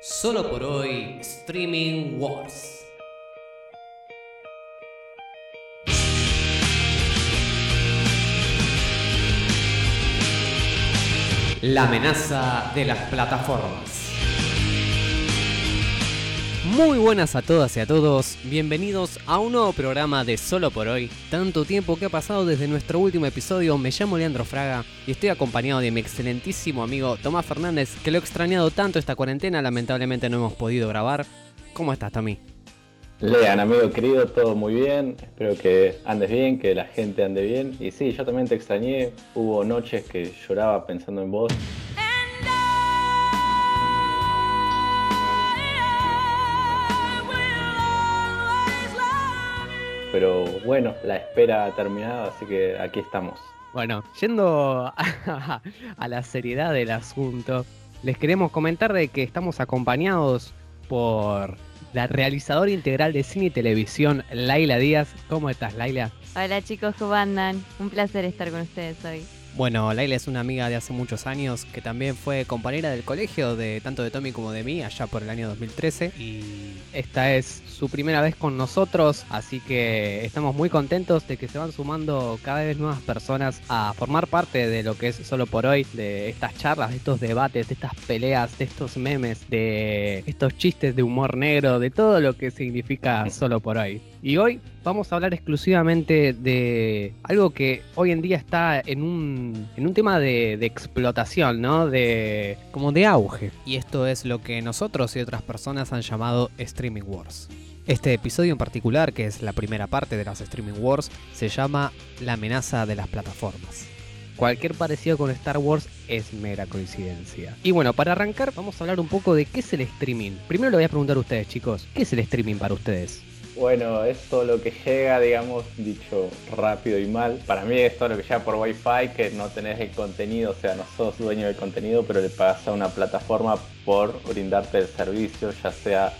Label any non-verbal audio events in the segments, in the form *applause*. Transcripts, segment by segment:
Solo por hoy, Streaming Wars. La amenaza de las plataformas. Muy buenas a todas y a todos, bienvenidos a un nuevo programa de Solo por hoy. Tanto tiempo que ha pasado desde nuestro último episodio, me llamo Leandro Fraga y estoy acompañado de mi excelentísimo amigo Tomás Fernández, que lo he extrañado tanto esta cuarentena, lamentablemente no hemos podido grabar. ¿Cómo estás, Tommy? Lean, amigo querido, todo muy bien. Espero que andes bien, que la gente ande bien. Y sí, yo también te extrañé. Hubo noches que lloraba pensando en vos. Pero bueno, la espera ha terminado, así que aquí estamos. Bueno, yendo a, *laughs* a la seriedad del asunto, les queremos comentar de que estamos acompañados por la realizadora integral de cine y televisión, Laila Díaz. ¿Cómo estás, Laila? Hola chicos, ¿cómo andan? Un placer estar con ustedes hoy. Bueno, Laila es una amiga de hace muchos años que también fue compañera del colegio de tanto de Tommy como de mí allá por el año 2013 y esta es su primera vez con nosotros, así que estamos muy contentos de que se van sumando cada vez nuevas personas a formar parte de lo que es solo por hoy, de estas charlas, de estos debates, de estas peleas, de estos memes, de estos chistes de humor negro, de todo lo que significa solo por hoy. Y hoy vamos a hablar exclusivamente de algo que hoy en día está en un, en un tema de, de, explotación, ¿no? De, como de auge. Y esto es lo que nosotros y otras personas han llamado Streaming Wars. Este episodio en particular, que es la primera parte de las Streaming Wars, se llama La amenaza de las plataformas. Cualquier parecido con Star Wars es mera coincidencia. Y bueno, para arrancar vamos a hablar un poco de qué es el streaming. Primero le voy a preguntar a ustedes chicos, ¿qué es el streaming para ustedes? Bueno, es todo lo que llega, digamos, dicho rápido y mal. Para mí es todo lo que llega por Wi-Fi, que no tenés el contenido, o sea, no sos dueño del contenido, pero le pagas a una plataforma por brindarte el servicio, ya sea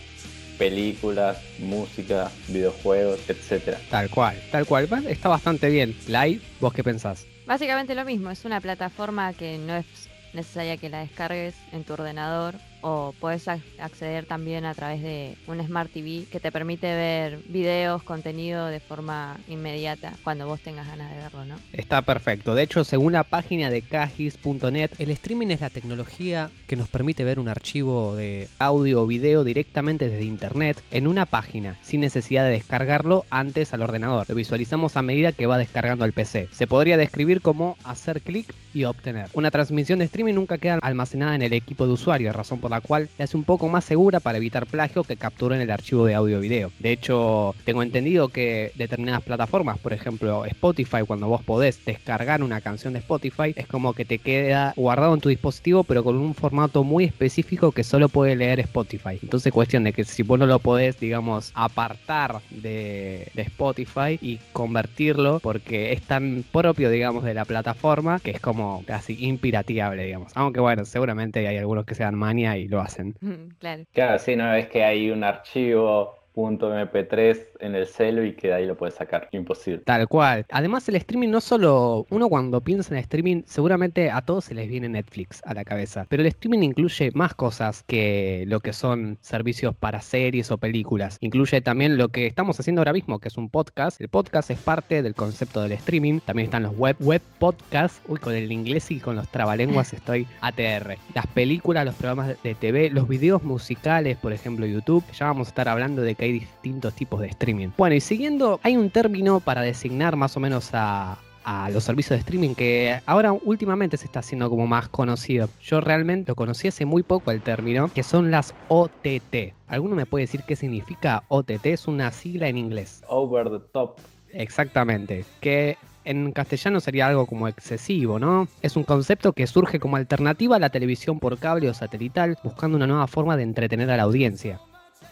películas, música, videojuegos, etcétera. Tal cual, tal cual. Está bastante bien. Lai, ¿vos qué pensás? Básicamente lo mismo, es una plataforma que no es necesaria que la descargues en tu ordenador o puedes acceder también a través de un Smart TV que te permite ver videos, contenido de forma inmediata cuando vos tengas ganas de verlo, ¿no? Está perfecto. De hecho, según la página de Cajis.net, el streaming es la tecnología que nos permite ver un archivo de audio o video directamente desde internet en una página sin necesidad de descargarlo antes al ordenador. Lo visualizamos a medida que va descargando al PC. Se podría describir como hacer clic y obtener. Una transmisión de streaming nunca queda almacenada en el equipo de usuario, razón por la cual es un poco más segura para evitar plagio que capturen el archivo de audio video. De hecho, tengo entendido que determinadas plataformas, por ejemplo Spotify, cuando vos podés descargar una canción de Spotify, es como que te queda guardado en tu dispositivo, pero con un formato muy específico que solo puede leer Spotify. Entonces, cuestión de que si vos no lo podés, digamos, apartar de, de Spotify y convertirlo, porque es tan propio, digamos, de la plataforma que es como casi impirateable, digamos. Aunque bueno, seguramente hay algunos que sean mania y lo hacen. *laughs* claro. Claro, sí, no es que hay un archivo .mp3 en el celo y que ahí lo puedes sacar. Imposible. Tal cual. Además el streaming no solo, uno cuando piensa en streaming, seguramente a todos se les viene Netflix a la cabeza, pero el streaming incluye más cosas que lo que son servicios para series o películas. Incluye también lo que estamos haciendo ahora mismo, que es un podcast. El podcast es parte del concepto del streaming. También están los web, web podcasts. Uy, con el inglés y con los trabalenguas estoy ATR. Las películas, los programas de TV, los videos musicales, por ejemplo YouTube. Ya vamos a estar hablando de que hay distintos tipos de streaming. Bueno, y siguiendo, hay un término para designar más o menos a, a los servicios de streaming que ahora últimamente se está haciendo como más conocido. Yo realmente lo conocí hace muy poco el término, que son las OTT. ¿Alguno me puede decir qué significa OTT? Es una sigla en inglés. Over the top. Exactamente. Que en castellano sería algo como excesivo, ¿no? Es un concepto que surge como alternativa a la televisión por cable o satelital, buscando una nueva forma de entretener a la audiencia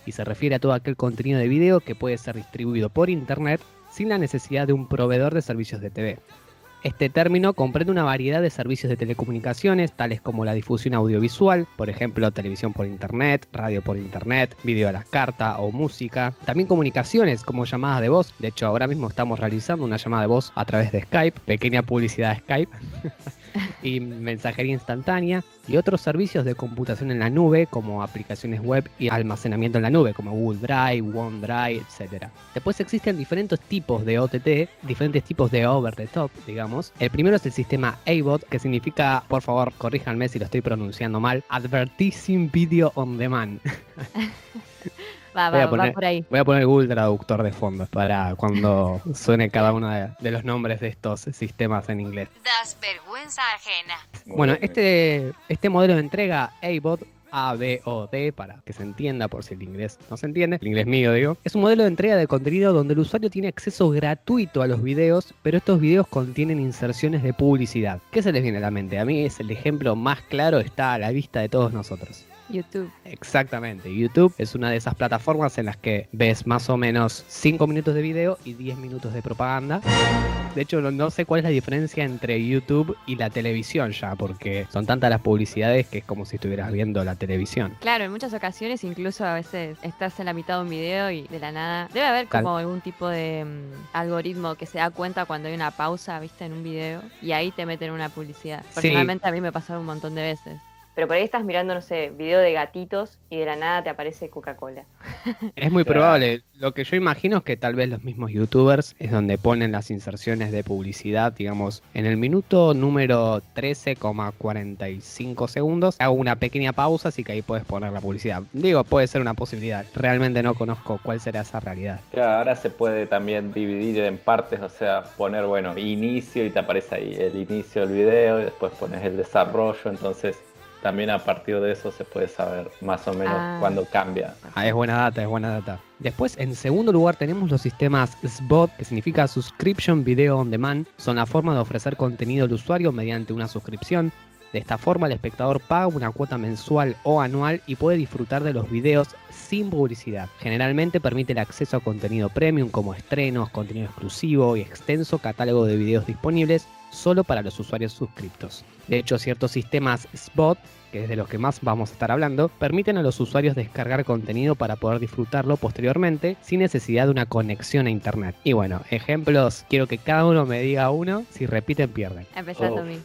y se refiere a todo aquel contenido de video que puede ser distribuido por internet sin la necesidad de un proveedor de servicios de TV. Este término comprende una variedad de servicios de telecomunicaciones, tales como la difusión audiovisual, por ejemplo, televisión por internet, radio por internet, video a la carta o música. También comunicaciones como llamadas de voz. De hecho, ahora mismo estamos realizando una llamada de voz a través de Skype. Pequeña publicidad de Skype. *laughs* y mensajería instantánea y otros servicios de computación en la nube como aplicaciones web y almacenamiento en la nube como Google Drive, OneDrive, etc. Después existen diferentes tipos de OTT, diferentes tipos de over the top, digamos. El primero es el sistema ABOT, que significa, por favor, corríjanme si lo estoy pronunciando mal, Advertising Video on Demand. *laughs* Va, Voy a poner- va por ahí. Voy a poner Google Traductor de fondo para cuando *laughs* suene cada uno de, de los nombres de estos sistemas en inglés. Das vergüenza ajena. Bueno, este, este modelo de entrega ABOT, ABOD, para que se entienda por si el inglés no se entiende, el inglés mío digo, es un modelo de entrega de contenido donde el usuario tiene acceso gratuito a los videos, pero estos videos contienen inserciones de publicidad. ¿Qué se les viene a la mente? A mí es el ejemplo más claro, está a la vista de todos nosotros. YouTube. Exactamente, YouTube es una de esas plataformas en las que ves más o menos 5 minutos de video y 10 minutos de propaganda. De hecho, no, sé cuál es la diferencia entre YouTube y la televisión ya, porque son tantas las publicidades que es como si estuvieras viendo la televisión. Claro, en muchas ocasiones incluso a veces estás en la mitad de un video y de la nada debe haber como algún tipo de mm, algoritmo que se da cuenta cuando hay una pausa, viste, en un video y ahí te meten una publicidad. Personalmente a mí me pasaron un montón de veces. Pero por ahí estás mirando, no sé, video de gatitos y de la nada te aparece Coca-Cola. *laughs* Es muy Claro. probable. Lo que yo imagino es que tal vez los mismos youtubers es donde ponen las inserciones de publicidad, digamos, en el minuto número 13,45 segundos. Hago una pequeña pausa, así que ahí puedes poner la publicidad. Digo, puede ser una posibilidad. Realmente no conozco cuál será esa realidad. Claro, ahora se puede también dividir en partes, o sea, poner, bueno, inicio y te aparece ahí el inicio del video y después pones el desarrollo, entonces también a partir de eso se puede saber más o menos Ah. cuándo cambia. Ah, es buena data, es buena data. Después, en segundo lugar, tenemos los sistemas SBOT, que significa Subscription Video On Demand. Son la forma de ofrecer contenido al usuario mediante una suscripción. De esta forma, el espectador paga una cuota mensual o anual y puede disfrutar de los videos sin publicidad. Generalmente permite el acceso a contenido premium como estrenos, contenido exclusivo y extenso catálogo de videos disponibles solo para los usuarios suscriptos. De hecho, ciertos sistemas SBOT que es de los que más vamos a estar hablando, permiten a los usuarios descargar contenido para poder disfrutarlo posteriormente sin necesidad de una conexión a internet. Y bueno, ejemplos, quiero que cada uno me diga uno, si repiten pierden. Oh. Tommy.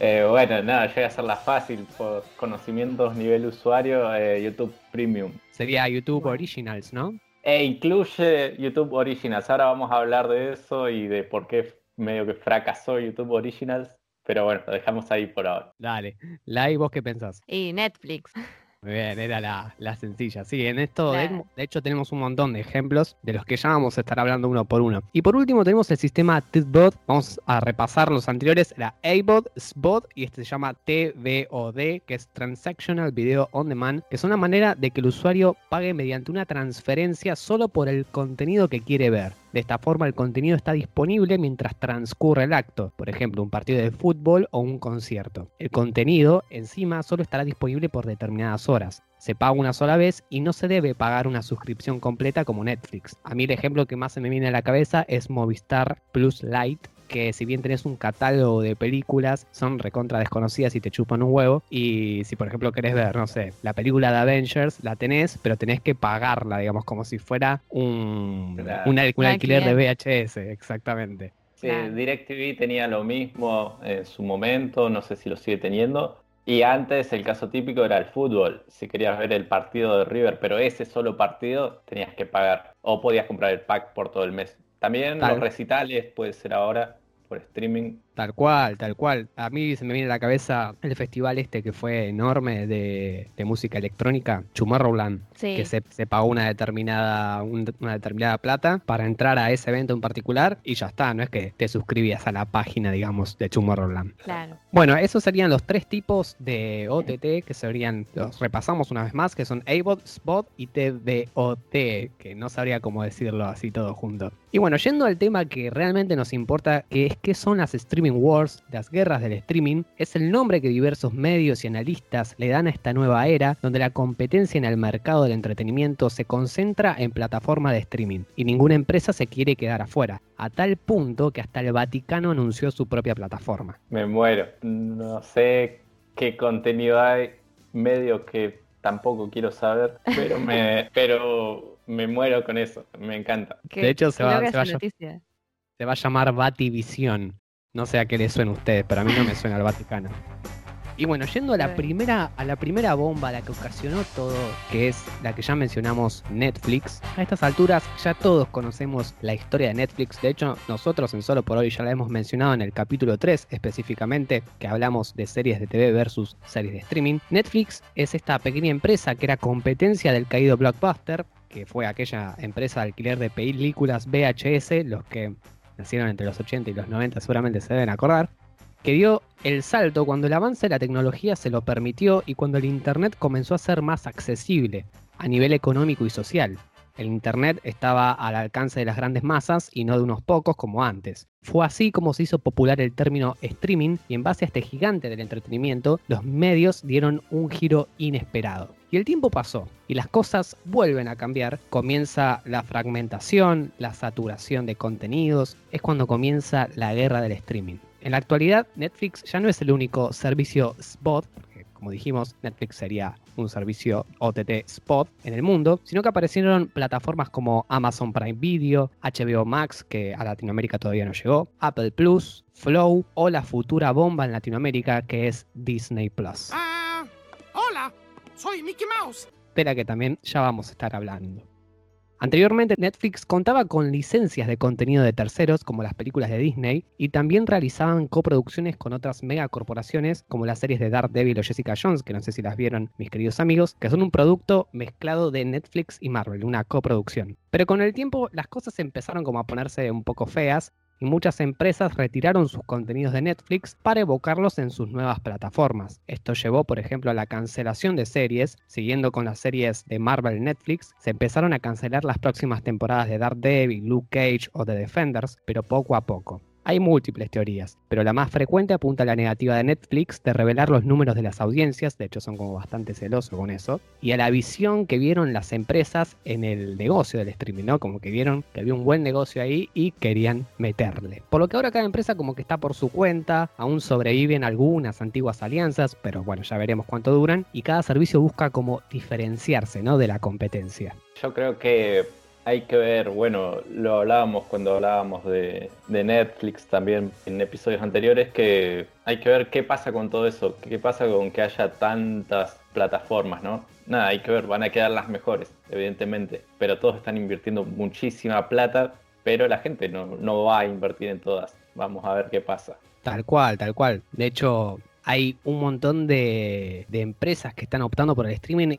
Eh, bueno, nada, yo voy a hacerla fácil por conocimientos nivel usuario, eh, YouTube Premium. Sería YouTube. Originals, ¿no? E incluye YouTube Originals. Ahora vamos a hablar de eso y de por qué medio que fracasó YouTube Originals. Pero bueno, lo dejamos ahí por ahora. Dale, Lai, ¿vos qué pensás? Y Netflix. *laughs* Muy bien, era la, la sencilla. Sí, en esto, de, Claro. de hecho, tenemos un montón de ejemplos de los que ya vamos a estar hablando uno por uno. Y por último, tenemos el sistema TIDBOT. Vamos a repasar los anteriores: era ABOT, SBOT y este se llama TVOD, que es Transactional Video On Demand, que es una manera de que el usuario pague mediante una transferencia solo por el contenido que quiere ver. De esta forma, el contenido está disponible mientras transcurre el acto, por ejemplo, un partido de fútbol o un concierto. El contenido, encima, solo estará disponible por determinadas horas. Se paga una sola vez y no se debe pagar una suscripción completa como Netflix. A mí el ejemplo que más se me viene a la cabeza es Movistar Plus Lite, que si bien tenés un catálogo de películas, son recontra desconocidas y te chupan un huevo. Y si por ejemplo querés ver, no sé, la película de Avengers, la tenés, pero tenés que pagarla, digamos, como si fuera un, Claro. un al- un Un alquiler de. VHS, exactamente. Sí, Claro. DirecTV tenía lo mismo en su momento, no sé si lo sigue teniendo. Y antes el caso típico era el fútbol. Si querías ver el partido de River, pero ese solo partido tenías que pagar. O podías comprar el pack por todo el mes. También Tal. los recitales puede ser ahora por streaming. Tal cual, tal cual. A mí se me viene a la cabeza el festival este que fue enorme de, de música electrónica, Tomorrowland, Sí. que se, se pagó una determinada, un- una determinada plata para entrar a ese evento en particular y ya está, no es que te suscribías a la página, digamos, de Tomorrowland. Claro. Bueno, esos serían los tres tipos de OTT que serían, los repasamos una vez más, que son ABOT, SPOT y TVOT, que no sabría cómo decirlo así todo junto. Y bueno, yendo al tema que realmente nos importa, que es qué son las streaming wars, las guerras del streaming, es el nombre que diversos medios y analistas le dan a esta nueva era, donde la competencia en el mercado del entretenimiento se concentra en plataformas de streaming, y ninguna empresa se quiere quedar afuera, a tal punto que hasta el Vaticano anunció su propia plataforma. Me muero. No sé qué contenido hay, medio que tampoco quiero saber, pero me, *laughs* pero me muero con eso. Me encanta. Qué- De hecho, se va-. Se va a llamar Bativisión. No sé a qué le suena a ustedes, pero a mí no me suena al Vaticano. Y bueno, yendo a la primera, a la primera bomba, la que ocasionó todo, que es la que ya mencionamos, Netflix. A estas alturas ya todos conocemos la historia de Netflix. De hecho, nosotros en Solo por hoy ya la hemos mencionado en el capítulo 3 específicamente, que hablamos de series de TV versus series de streaming. Netflix es esta pequeña empresa que era competencia del caído Blockbuster, que fue aquella empresa de alquiler de películas VHS, los que nacieron entre los 80 y los 90 seguramente se deben acordar que dio el salto cuando el avance de la tecnología se lo permitió y cuando el Internet comenzó a ser más accesible a nivel económico y social. El Internet estaba al alcance de las grandes masas y no de unos pocos como antes. Fue así como se hizo popular el término streaming y en base a este gigante del entretenimiento, los medios dieron un giro inesperado. Y el tiempo pasó y las cosas vuelven a cambiar. Comienza la fragmentación, la saturación de contenidos, es cuando comienza la guerra del streaming. En la actualidad, Netflix ya no es el único servicio spot, porque como dijimos, Netflix sería un servicio OTT spot en el mundo, sino que aparecieron plataformas como Amazon Prime Video, HBO Max, que a Latinoamérica todavía no llegó, Apple Plus, Flow o la futura bomba en Latinoamérica que es Disney Plus. Ah, hola, soy Mickey Mouse. De la que también ya vamos a estar hablando. Anteriormente Netflix contaba con licencias de contenido de terceros como las películas de Disney y también realizaban coproducciones con otras megacorporaciones como las series de Daredevil o Jessica Jones, que no sé si las vieron mis queridos amigos, que son un producto mezclado de Netflix y Marvel, una coproducción. Pero con el tiempo las cosas empezaron como a ponerse un poco feas y muchas empresas retiraron sus contenidos de Netflix para evocarlos en sus nuevas plataformas. Esto llevó, por ejemplo, a la cancelación de series, siguiendo con las series de Marvel Netflix, se empezaron a cancelar las próximas temporadas de Daredevil, Luke Cage o The Defenders, pero poco a poco. Hay múltiples teorías, pero la más frecuente apunta a la negativa de Netflix de revelar los números de las audiencias, de hecho son como bastante celosos con eso, y a la visión que vieron las empresas en el negocio del streaming, ¿no? Como que vieron que había un buen negocio ahí y querían meterle. Por lo que ahora cada empresa como que está por su cuenta, aún sobreviven algunas antiguas alianzas, pero bueno, ya veremos cuánto duran, y cada servicio busca como diferenciarse, ¿no? De la competencia. Yo creo que hay que ver, bueno, lo hablábamos cuando hablábamos de, Netflix también en episodios anteriores, que hay que ver qué pasa con todo eso, qué pasa con que haya tantas plataformas, ¿no? Nada, hay que ver, van a quedar las mejores, evidentemente, pero todos están invirtiendo muchísima plata, pero la gente no, no va a invertir en todas. Vamos a ver qué pasa. Tal cual, tal cual. De hecho, hay un montón de, de empresas que están optando por el streaming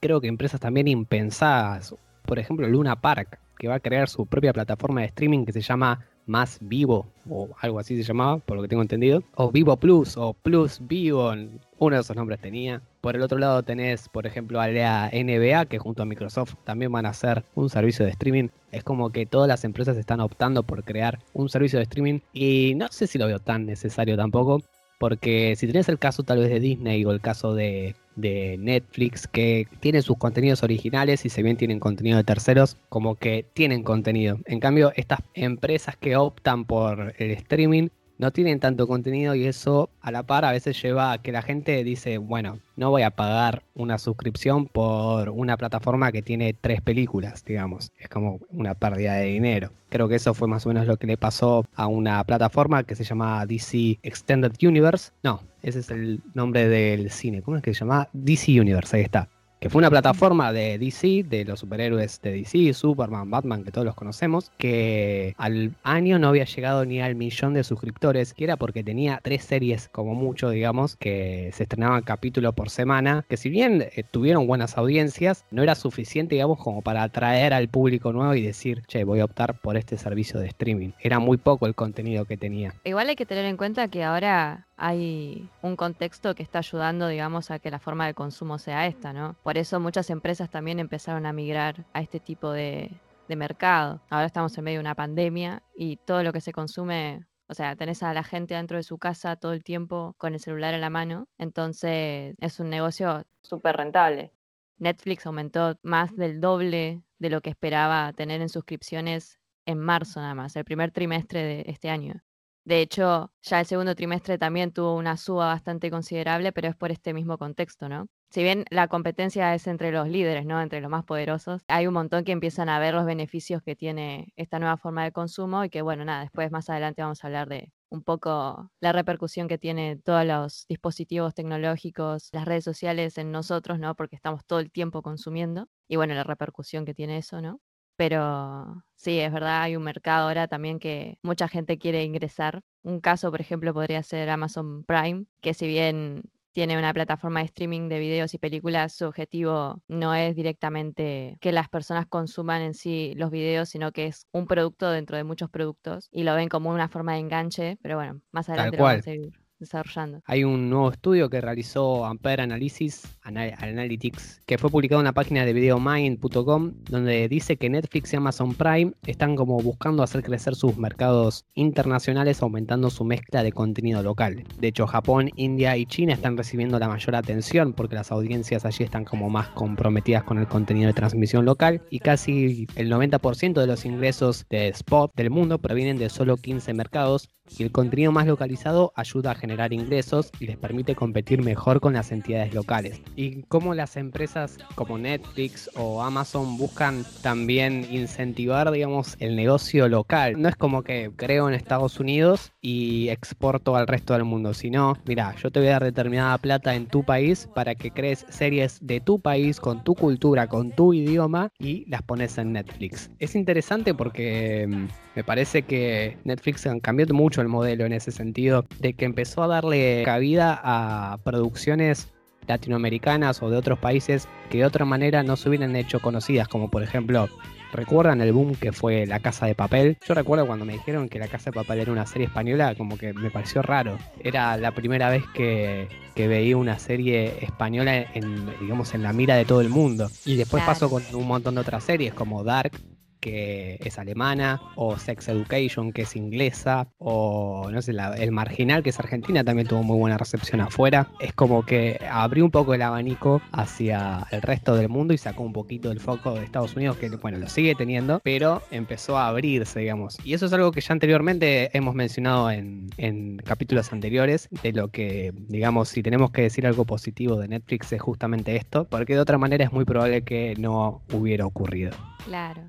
creo que empresas también impensadas por ejemplo, Luna Park, que va a crear su propia plataforma de streaming que se llama Más Vivo, o algo así se llamaba, por lo que tengo entendido, o Vivo Plus, o Plus Vivo, uno de esos nombres tenía. Por el otro lado tenés, por ejemplo, a la NBA, que junto a Microsoft también van a hacer un servicio de streaming. Es como que todas las empresas están optando por crear un servicio de streaming y no sé si lo veo tan necesario tampoco, porque si tenés el caso tal vez de Disney o el caso de de Netflix que tienen sus contenidos originales y si bien tienen contenido de terceros, como que tienen contenido. En cambio, estas empresas que optan por el streaming no tienen tanto contenido y eso a la par a veces lleva a que la gente dice, bueno, no voy a pagar una suscripción por una plataforma que tiene tres películas, digamos. Es como una pérdida de dinero. Creo que eso fue más o menos lo que le pasó a una plataforma que se llama DC Extended Universe. No, ese es el nombre del cine. ¿Cómo es que se llama? DC Universe, ahí está que fue una plataforma de DC, de los superhéroes de DC, Superman, Batman, que todos los conocemos, que al año no había llegado ni al millón de suscriptores, que era porque tenía tres series como mucho, digamos, que se estrenaban capítulo por semana, que si bien eh, tuvieron buenas audiencias, no era suficiente, digamos, como para atraer al público nuevo y decir, che, voy a optar por este servicio de streaming. Era muy poco el contenido que tenía. Igual hay que tener en cuenta que ahora hay un contexto que está ayudando, digamos, a que la forma de consumo sea esta, ¿no? Por eso muchas empresas también empezaron a migrar a este tipo de, mercado. Ahora estamos en medio de una pandemia y todo lo que se consume o sea, tenés a la gente dentro de su casa todo el tiempo con el celular en la mano. Entonces es un negocio súper rentable. Netflix aumentó más del doble de lo que esperaba tener en suscripciones en marzo nada más, el primer trimestre de este año. De hecho, ya el segundo trimestre también tuvo una suba bastante considerable, pero es por este mismo contexto, ¿no? Si bien la competencia es entre los líderes, ¿no? Entre los más poderosos, hay un montón que empiezan a ver los beneficios que tiene esta nueva forma de consumo y que, bueno, nada, después más adelante vamos a hablar de, un poco la repercusión que tiene todos los dispositivos tecnológicos, las redes sociales en nosotros, ¿no? Porque estamos todo el tiempo consumiendo. Y bueno, la repercusión que tiene eso, ¿no? Pero sí, es verdad, hay un mercado ahora también que mucha gente quiere ingresar. Un caso, por ejemplo, podría ser Amazon Prime, que si bien tiene una plataforma de streaming de videos y películas, su objetivo no es directamente que las personas consuman en sí los videos, sino que es un producto dentro de muchos productos y lo ven como una forma de enganche, pero bueno, más adelante lo vamos a seguir desarrollando. Hay un nuevo estudio que realizó Ampere Analysis Analytics, que fue publicado en la página de videomind.com, donde dice que Netflix y Amazon Prime están como buscando hacer crecer sus mercados internacionales aumentando su mezcla de contenido local. De hecho, Japón, India y China están recibiendo la mayor atención porque las audiencias allí están como más comprometidas con el contenido de transmisión local y casi el 90% de los ingresos de spot del mundo provienen de solo 15 mercados y el contenido más localizado ayuda a generar ingresos y les permite competir mejor con las entidades locales. Y cómo las empresas como Netflix o Amazon buscan también incentivar, digamos, el negocio local. No es como que creo en Estados Unidos y exporto al resto del mundo, sino, mira, yo te voy a dar determinada plata en tu país para que crees series de tu país, con tu cultura, con tu idioma y las pones en Netflix. Es interesante porque mm, me parece que Netflix han cambiado mucho el modelo en ese sentido, de que empezó a darle cabida a producciones latinoamericanas o de otros países que de otra manera no se hubieran hecho conocidas, como por ejemplo, ¿recuerdan el boom que fue La Casa de Papel? Yo recuerdo cuando me dijeron que La Casa de Papel era una serie española, como que me pareció raro. Era la primera vez que, veía una serie española en, digamos, en la mira de todo el mundo. Y después pasó con un montón de otras series como Dark, que es alemana, o Sex Education, que es inglesa, o no sé, el Marginal, que es argentina, también tuvo muy buena recepción afuera. Es como que abrió un poco el abanico hacia el resto del mundo y sacó un poquito el foco de Estados Unidos, que bueno, lo sigue teniendo, pero empezó a abrirse, digamos. Y eso es algo que ya anteriormente hemos mencionado en, en capítulos anteriores, de lo que, digamos, si tenemos que decir algo positivo de Netflix es justamente esto, porque de otra manera es muy probable que no hubiera ocurrido. Claro.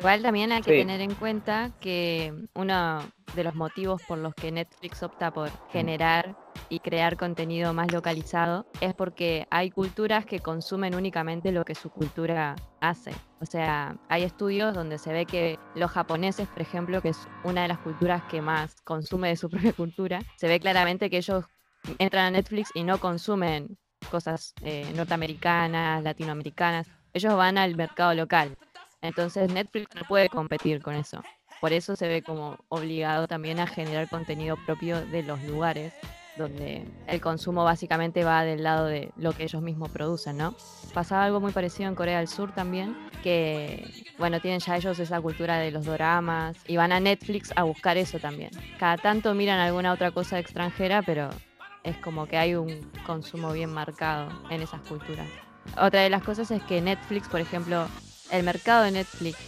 Igual también hay que tener en cuenta que uno de los motivos por los que Netflix opta por generar y crear contenido más localizado es porque hay culturas que consumen únicamente lo que su cultura hace. O sea, hay estudios donde se ve que los japoneses, por ejemplo, que es una de las culturas que más consume de su *laughs* propia cultura, se ve claramente que ellos entran a Netflix y no consumen cosas eh, norteamericanas, latinoamericanas. Ellos van al mercado local. Entonces Netflix no puede competir con eso. Por eso se ve como obligado también a generar contenido propio de los lugares donde el consumo básicamente va del lado de lo que ellos mismos producen, ¿no? Pasaba algo muy parecido en Corea del Sur también, que, bueno, tienen ya ellos esa cultura de los doramas y van a Netflix a buscar eso también. Cada tanto miran alguna otra cosa extranjera, pero es como que hay un consumo bien marcado en esas culturas. Otra de las cosas es que Netflix, por ejemplo, el mercado de Netflix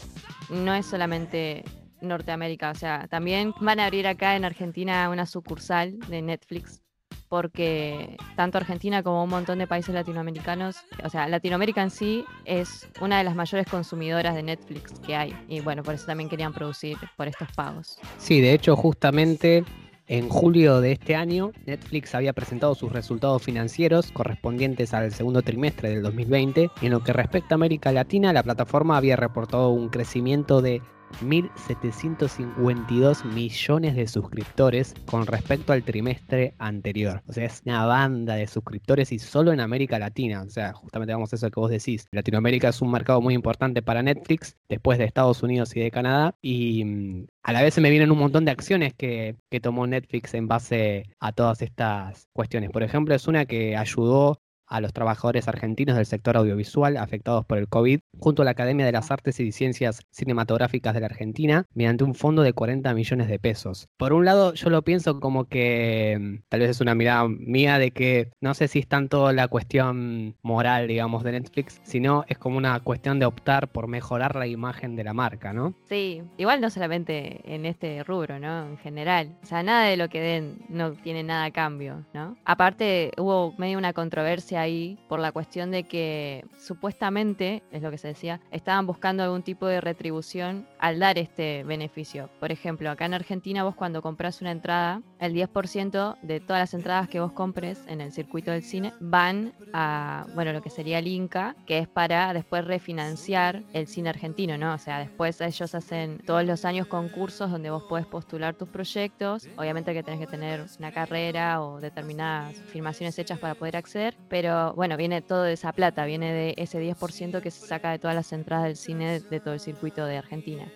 no es solamente Norteamérica, o sea, también van a abrir acá en Argentina una sucursal de Netflix porque tanto Argentina como un montón de países latinoamericanos, o sea, Latinoamérica en sí es una de las mayores consumidoras de Netflix que hay. Y bueno, por eso también querían producir por estos pagos. Sí, de hecho, justamente en julio de este año, Netflix había presentado sus resultados financieros correspondientes al segundo trimestre del 2020. Y en lo que respecta a América Latina, la plataforma había reportado un crecimiento de 1.752 millones de suscriptores con respecto al trimestre anterior. O sea, es una banda de suscriptores y solo en América Latina. O sea, justamente vamos a eso que vos decís. Latinoamérica es un mercado muy importante para Netflix, después de Estados Unidos y de Canadá. Y mm, a la vez se me vienen un montón de acciones que, que tomó Netflix en base a todas estas cuestiones. Por ejemplo, es una que ayudó a los trabajadores argentinos del sector audiovisual afectados por el COVID, junto a la Academia de las Artes y Ciencias Cinematográficas de la Argentina, mediante un fondo de 40 millones de pesos. Por un lado, yo lo pienso como que mm, tal vez es una mirada mía de que no sé si es tanto la cuestión moral, digamos, de Netflix, sino es como una cuestión de optar por mejorar la imagen de la marca, ¿no? Sí, igual no solamente en este rubro, ¿no? En general. O sea, nada de lo que den no tiene nada a cambio, ¿no? Aparte, hubo medio una controversia ahí por la cuestión de que supuestamente, es lo que se decía, estaban buscando algún tipo de retribución al dar este beneficio. Por ejemplo, acá en Argentina vos cuando compras una entrada el 10% de todas las entradas que vos compres en el circuito del cine van a, bueno, lo que sería el Inca, que es para después refinanciar el cine argentino, ¿no? O sea, después ellos hacen todos los años concursos donde vos podés postular tus proyectos. Obviamente que tenés que tener una carrera o determinadas filmaciones hechas para poder acceder, pero bueno, viene todo de esa plata, viene de ese 10% que se saca de todas las entradas del cine de todo el circuito de Argentina.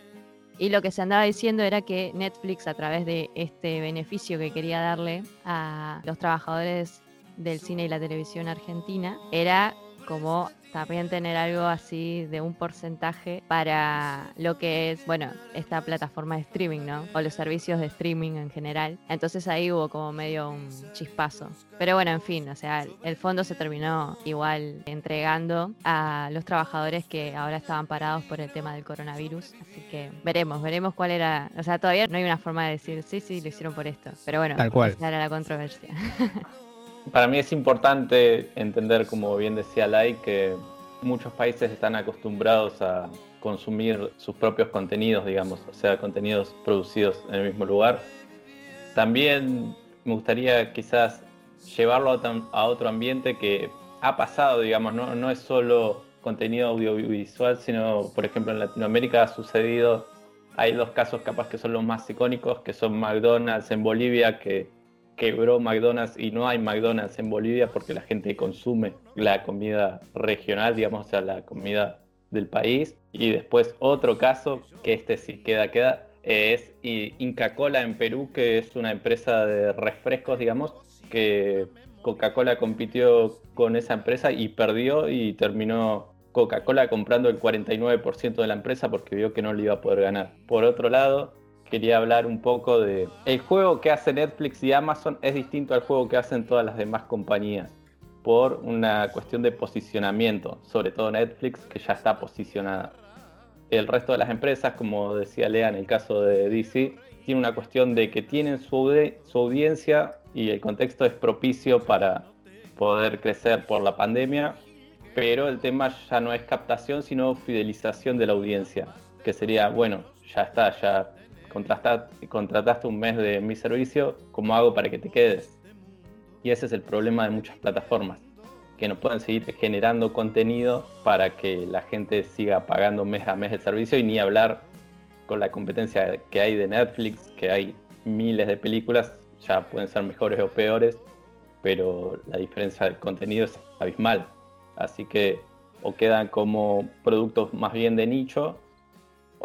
Y lo que se andaba diciendo era que Netflix, a través de este beneficio que quería darle a los trabajadores del cine y la televisión argentina, era como también tener algo así de un porcentaje para lo que es, bueno, esta plataforma de streaming, ¿no? O los servicios de streaming en general. Entonces ahí hubo como medio un chispazo. Pero bueno, en fin, o sea, el fondo se terminó igual entregando a los trabajadores que ahora estaban parados por el tema del coronavirus. Así que veremos, veremos cuál era. O sea, todavía no hay una forma de decir, sí, sí, lo hicieron por esto. Pero bueno, Tal cual. esa era la controversia. *laughs* Para mí es importante entender, como bien decía Lai, que muchos países están acostumbrados a consumir sus propios contenidos, digamos, o sea, contenidos producidos en el mismo lugar. También me gustaría quizás llevarlo a, otro ambiente que ha pasado, digamos, no, no es solo contenido audiovisual, sino, por ejemplo, en Latinoamérica ha sucedido, hay dos casos capaz que son los más icónicos, que son McDonald's en Bolivia, que quebró McDonald's y no hay McDonald's en Bolivia porque la gente consume la comida regional, digamos, o sea, la comida del país. Y después otro caso, que este sí queda, queda, es Inca Cola en Perú, que es una empresa de refrescos, digamos, que Coca-Cola compitió con esa empresa y perdió y terminó Coca-Cola comprando el 49% de la empresa porque vio que no le iba a poder ganar. Por otro lado, quería hablar un poco de el juego que hace Netflix y Amazon es distinto al juego que hacen todas las demás compañías por una cuestión de posicionamiento, sobre todo Netflix que ya está posicionada. El resto de las empresas, como decía Lea en el caso de DC, tiene una cuestión de que tienen su, su audiencia y el contexto es propicio para poder crecer por la pandemia, pero el tema ya no es captación, sino fidelización de la audiencia, que sería, bueno, ya está, ya contrataste un mes de mi servicio, ¿cómo hago para que te quedes? Y ese es el problema de muchas plataformas, que no pueden seguir generando contenido para que la gente siga pagando mes a mes el servicio y ni hablar con la competencia que hay de Netflix, que hay miles de películas, ya pueden ser mejores o peores, pero la diferencia del contenido es abismal. Así que o quedan como productos más bien de nicho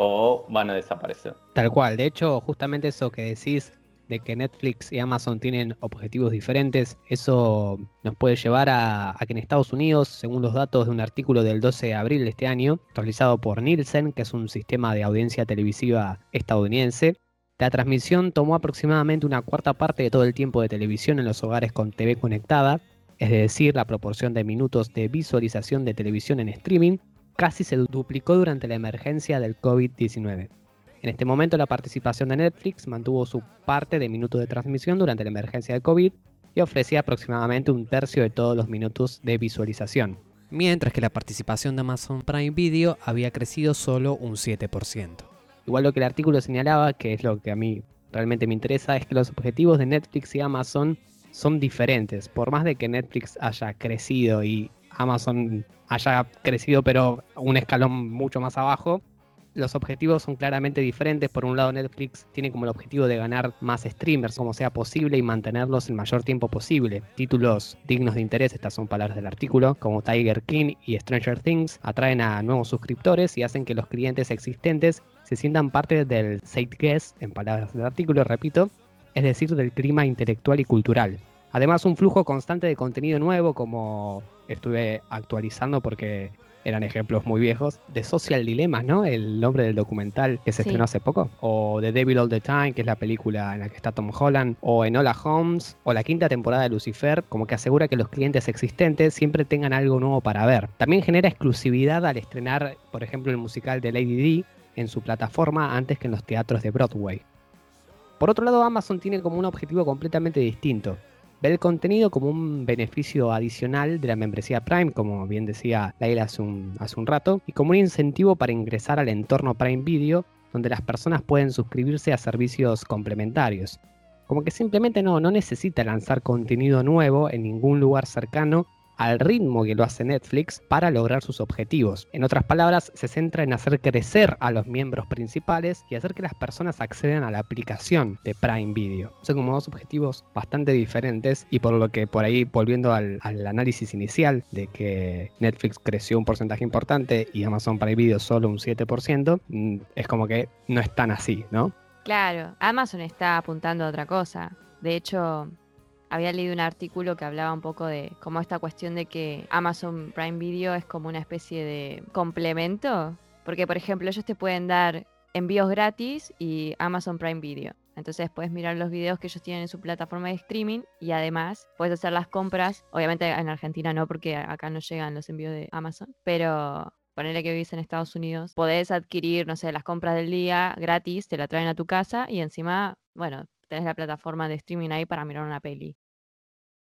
o van a desaparecer. Tal cual, de hecho, justamente eso que decís de que Netflix y Amazon tienen objetivos diferentes, eso nos puede llevar a, que en Estados Unidos, según los datos de un artículo del 12 de abril de este año, realizado por Nielsen, que es un sistema de audiencia televisiva estadounidense, la transmisión tomó aproximadamente una cuarta parte de todo el tiempo de televisión en los hogares con TV conectada, es decir, la proporción de minutos de visualización de televisión en streaming casi se duplicó durante la emergencia del COVID-19. En este momento la participación de Netflix mantuvo su parte de minutos de transmisión durante la emergencia del COVID y ofrecía aproximadamente un tercio de todos los minutos de visualización. Mientras que la participación de Amazon Prime Video había crecido solo un 7%. Igual lo que el artículo señalaba, que es lo que a mí realmente me interesa, es que los objetivos de Netflix y Amazon son diferentes. Por más de que Netflix haya crecido y Amazon haya crecido pero un escalón mucho más abajo, los objetivos son claramente diferentes. Por un lado, Netflix tiene como el objetivo de ganar más streamers como sea posible y mantenerlos el mayor tiempo posible. Títulos dignos de interés, estas son palabras del artículo, como Tiger King y Stranger Things, atraen a nuevos suscriptores y hacen que los clientes existentes se sientan parte del zeitgeist, en palabras del artículo, repito, es decir, del clima intelectual y cultural. Además, un flujo constante de contenido nuevo, como estuve actualizando porque eran ejemplos muy viejos, de Social Dilemmas, ¿no? El nombre del documental que se Sí. estrenó hace poco. O The Devil All the Time, que es la película en la que está Tom Holland. O Enola Holmes. O la quinta temporada de Lucifer, como que asegura que los clientes existentes siempre tengan algo nuevo para ver. También genera exclusividad al estrenar, por ejemplo, el musical de Lady D en su plataforma antes que en los teatros de Broadway. Por otro lado, Amazon tiene como un objetivo completamente distinto. Ve el contenido como un beneficio adicional de la membresía Prime, como bien decía Laila hace un, hace un rato, y como un incentivo para ingresar al entorno Prime Video, donde las personas pueden suscribirse a servicios complementarios. Como que simplemente no, no necesita lanzar contenido nuevo en ningún lugar cercano al ritmo que lo hace Netflix para lograr sus objetivos. En otras palabras, se centra en hacer crecer a los miembros principales y hacer que las personas accedan a la aplicación de Prime Video. Son como dos objetivos bastante diferentes y por lo que por ahí, volviendo al, análisis inicial de que Netflix creció un porcentaje importante y Amazon Prime Video solo un 7%, mm, es como que no es tan así, ¿no? Claro, Amazon está apuntando a otra cosa. De hecho, había leído un artículo que hablaba un poco de cómo esta cuestión de que Amazon Prime Video es como una especie de complemento. Porque, por ejemplo, ellos te pueden dar envíos gratis y Amazon Prime Video. Entonces puedes mirar los videos que ellos tienen en su plataforma de streaming y además puedes hacer las compras. Obviamente en Argentina no, porque acá no llegan los envíos de Amazon. Pero ponerle que vivís en Estados Unidos, podés adquirir, no sé, las compras del día gratis, te la traen a tu casa y encima, bueno, tenés la plataforma de streaming ahí para mirar una peli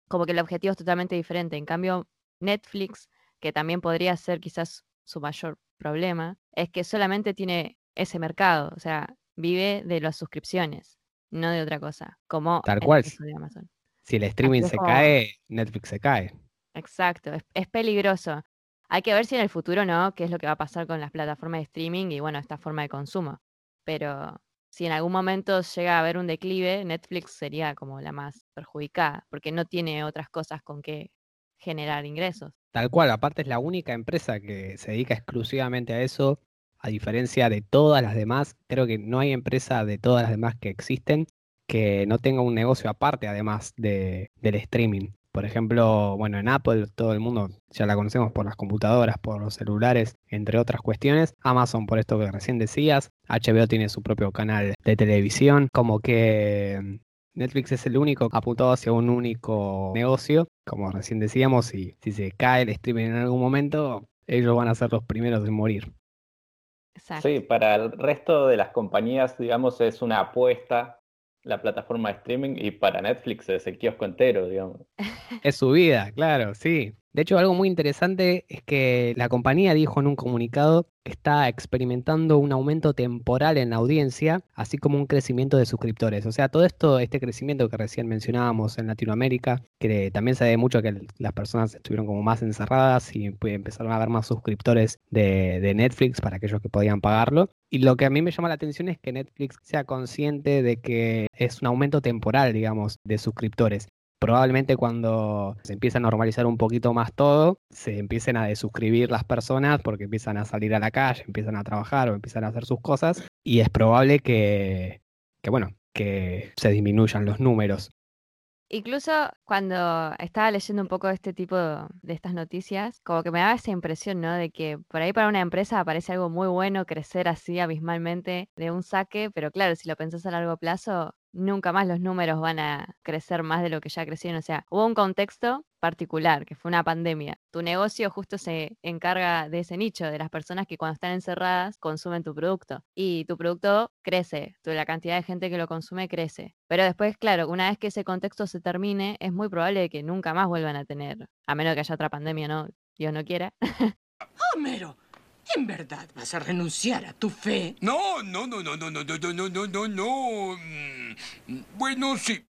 como que el objetivo es totalmente diferente. En cambio, Netflix, que también podría ser quizás su mayor problema, es que solamente tiene ese mercado, o sea, vive de las suscripciones, no de otra cosa, como Tal cual. de Amazon. Si el streaming se cae, Netflix se cae. Exacto, es, es, peligroso. Hay que ver si en el futuro no, qué es lo que va a pasar con las plataformas de streaming y bueno, esta forma de consumo. Pero si en algún momento llega a haber un declive, Netflix sería como la más perjudicada, porque no tiene otras cosas con que generar ingresos. Tal cual, aparte es la única empresa que se dedica exclusivamente a eso, a diferencia de todas las demás, creo que no hay empresa de todas las demás que existen que no tenga un negocio aparte además de, del streaming. Por ejemplo, bueno, en Apple todo el mundo ya la conocemos por las computadoras, por los celulares, entre otras cuestiones. Amazon, por esto que recién decías. HBO tiene su propio canal de televisión. Como que mm, Netflix es el único apuntado hacia un único negocio. Como recién decíamos, y si se cae el streaming en algún momento, ellos van a ser los primeros en morir. Sí, para el resto de las compañías, digamos, es una apuesta la plataforma de streaming y para Netflix es el kiosco entero, digamos. Es su vida, claro, sí. De hecho, algo muy interesante es que la compañía dijo en un comunicado que está experimentando un aumento temporal en la audiencia, así como un crecimiento de suscriptores. O sea, todo esto, este crecimiento que recién mencionábamos en Latinoamérica, que también se debe mucho a que las personas estuvieron como más encerradas y empezaron a haber más suscriptores de, de Netflix para aquellos que podían pagarlo. Y lo que a mí me llama la atención es que Netflix sea consciente de que es un aumento temporal, digamos, de suscriptores probablemente cuando se empieza a normalizar un poquito más todo, se empiecen a desuscribir las personas porque empiezan a salir a la calle, empiezan a trabajar o empiezan a hacer sus cosas y es probable que, que bueno, que se disminuyan los números. Incluso cuando estaba leyendo un poco de este tipo de estas noticias, como que me daba esa impresión, ¿no? De que por ahí para una empresa parece algo muy bueno crecer así abismalmente de un saque, pero claro, si lo pensás a largo plazo, nunca más los números van a crecer más de lo que ya crecieron. O sea, hubo un contexto particular, que fue una pandemia. Tu negocio justo se encarga de ese nicho, de las personas que cuando están encerradas consumen tu producto. Y tu producto crece, la cantidad de gente que lo consume crece. Pero después, claro, una vez que ese contexto se termine, es muy probable que nunca más vuelvan a tener, a menos que haya otra pandemia, ¿no? Dios no quiera. Homero, ¿En verdad vas a renunciar a tu fe? No, no, no, no, no, no, no, no, no, no, no. Bueno, sí.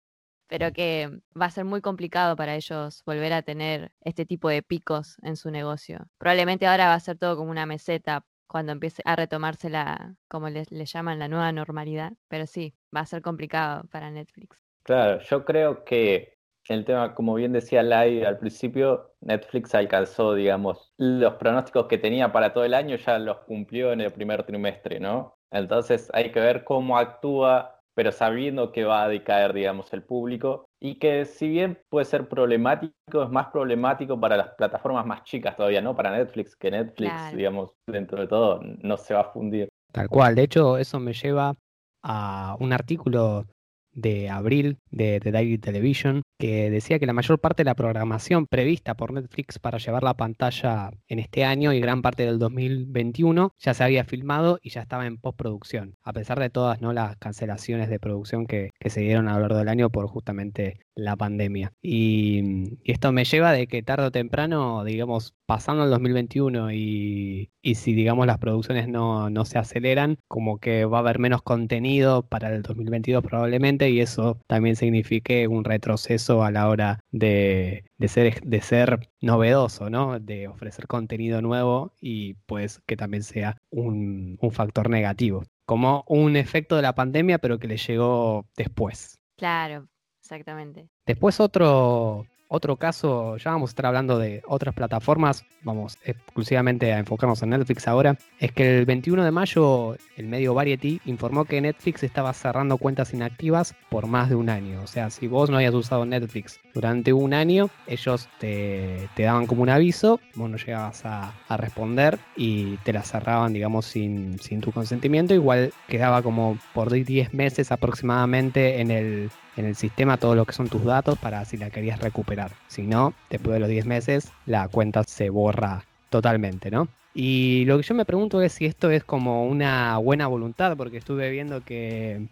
Pero que va a ser muy complicado para ellos volver a tener este tipo de picos en su negocio. Probablemente ahora va a ser todo como una meseta cuando empiece a retomarse la, como le, le llaman, la nueva normalidad. Pero sí, va a ser complicado para Netflix. Claro, yo creo que el tema, como bien decía Lai al principio, Netflix alcanzó, digamos, los pronósticos que tenía para todo el año, ya los cumplió en el primer trimestre, ¿no? Entonces hay que ver cómo actúa, pero sabiendo que va a decaer, digamos, el público y que si bien puede ser problemático, es más problemático para las plataformas más chicas todavía, ¿no? Para Netflix, que Netflix, digamos, dentro de todo, no se va a fundir. Tal cual, de hecho, eso me lleva a un artículo de abril de The Daily Television, que decía que la mayor parte de la programación prevista por Netflix para llevar la pantalla en este año y gran parte del 2021 ya se había filmado y ya estaba en postproducción, a pesar de todas ¿no? las cancelaciones de producción que, que se dieron a lo largo del año por justamente la pandemia. Y, esto me lleva de que tarde o temprano, digamos, pasando el 2021 y, y si, digamos, las producciones no, no, se aceleran, como que va a haber menos contenido para el 2022 probablemente y eso también signifique un retroceso a la hora de, de, ser, de ser novedoso, ¿no? De ofrecer contenido nuevo y pues que también sea un, un factor negativo como un efecto de la pandemia, pero que le llegó después. Claro, exactamente. Después otro, otro caso, ya vamos a estar hablando de otras plataformas, vamos exclusivamente a enfocarnos en Netflix ahora, es que el 21 de mayo el medio Variety informó que Netflix estaba cerrando cuentas inactivas por más de un año. O sea, si vos no habías usado Netflix durante un año, ellos te, daban como un aviso, vos no llegabas a, responder y te la cerraban, digamos, sin, sin tu consentimiento. Igual quedaba como por 10 meses aproximadamente en el en el sistema todo lo que son tus datos para si la querías recuperar. Si no, después de los 10 meses, la cuenta se borra totalmente, ¿no? Y lo que yo me pregunto es si esto es como una buena voluntad, porque estuve viendo que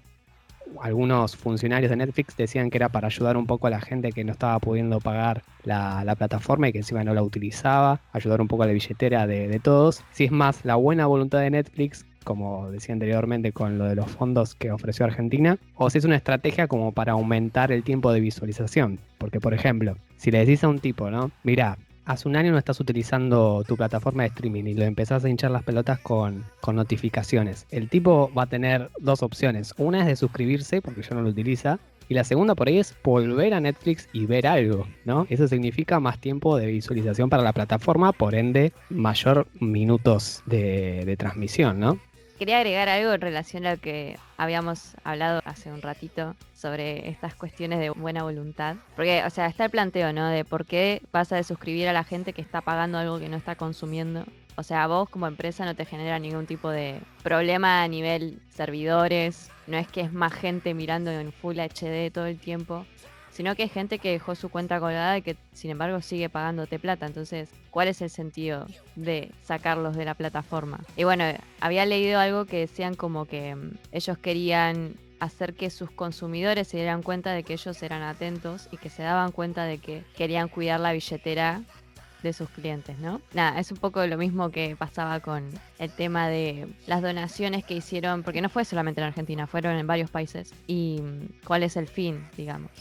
algunos funcionarios de Netflix decían que era para ayudar un poco a la gente que no estaba pudiendo pagar la, plataforma y que encima no la utilizaba, ayudar un poco a la billetera de, de todos. Si es más la buena voluntad de Netflix como decía anteriormente con lo de los fondos que ofreció Argentina, o si es una estrategia como para aumentar el tiempo de visualización. Porque, por ejemplo, si le decís a un tipo, ¿no? Mira, hace un año no estás utilizando tu plataforma de streaming y lo empezás a hinchar las pelotas con, con notificaciones. El tipo va a tener dos opciones. Una es de suscribirse, porque ya no lo utiliza, y la segunda por ahí es volver a Netflix y ver algo, ¿no? Eso significa más tiempo de visualización para la plataforma, por ende, mayor minutos de, de transmisión, ¿no? Quería agregar algo en relación a lo que habíamos hablado hace un ratito sobre estas cuestiones de buena voluntad. Porque, o sea, está el planteo, ¿no? De por qué vas a desuscribir a la gente que está pagando algo que no está consumiendo. O sea, vos como empresa no te genera ningún tipo de problema a nivel servidores. No es que es más gente mirando en Full HD todo el tiempo sino que hay gente que dejó su cuenta colgada y que sin embargo sigue pagándote plata. Entonces, ¿cuál es el sentido de sacarlos de la plataforma? Y bueno, había leído algo que decían como que mm, ellos querían hacer que sus consumidores se dieran cuenta de que ellos eran atentos y que se daban cuenta de que querían cuidar la billetera de sus clientes, ¿no? Nada, es un poco lo mismo que pasaba con el tema de las donaciones que hicieron, porque no fue solamente en Argentina, fueron en varios países. Y mm, cuál es el fin, digamos.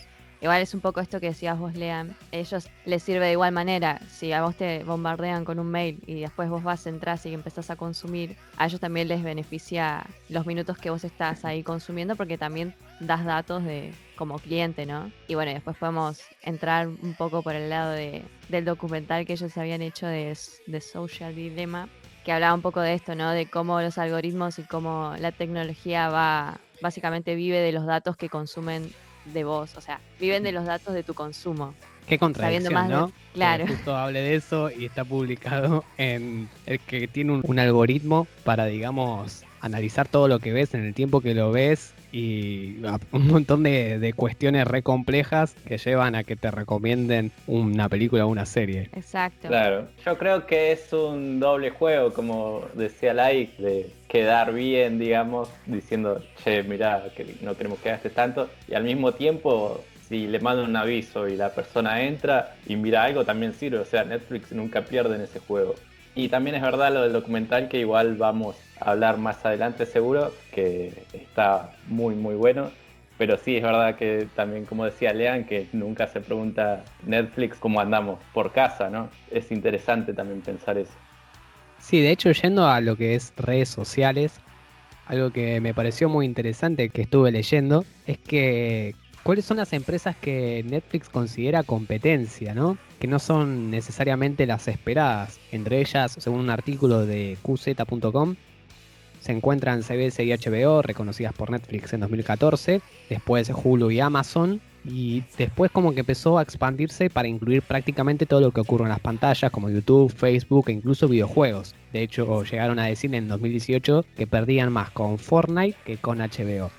Igual es un poco esto que decías vos, Lean. Ellos les sirve de igual manera. Si a vos te bombardean con un mail y después vos vas, entras y empezás a consumir, a ellos también les beneficia los minutos que vos estás ahí consumiendo porque también das datos de como cliente, ¿no? Y bueno, después podemos entrar un poco por el lado de, del documental que ellos habían hecho de, de Social Dilemma, que hablaba un poco de esto, ¿no? De cómo los algoritmos y cómo la tecnología va, básicamente vive de los datos que consumen de vos, o sea, viven de los datos de tu consumo. Qué contradicción, ¿no? Claro. justo hable de eso y está publicado en el que tiene un, algoritmo para, digamos, analizar todo lo que ves en el tiempo que lo ves y un montón de, de, cuestiones re complejas que llevan a que te recomienden una película o una serie. Exacto. Claro, yo creo que es un doble juego, como decía Like, de quedar bien, digamos, diciendo, che, mira, que no queremos que gastes tanto, y al mismo tiempo si le mandan un aviso y la persona entra y mira algo, también sirve. O sea, Netflix nunca pierde en ese juego. Y también es verdad lo del documental que igual vamos a hablar más adelante seguro, que está muy muy bueno. Pero sí, es verdad que también, como decía Lean, que nunca se pregunta Netflix cómo andamos por casa, ¿no? Es interesante también pensar eso. Sí, de hecho, yendo a lo que es redes sociales, algo que me pareció muy interesante que estuve leyendo es que cuáles son las empresas que Netflix considera competencia, ¿no? Que no son necesariamente las esperadas. Entre ellas, según un artículo de qz.com, se encuentran CBS y HBO, reconocidas por Netflix en 2014, después Hulu y Amazon, y después como que empezó a expandirse para incluir prácticamente todo lo que ocurre en las pantallas, como YouTube, Facebook e incluso videojuegos. De hecho, llegaron a decir en 2018 que perdían más con Fortnite que con HBO.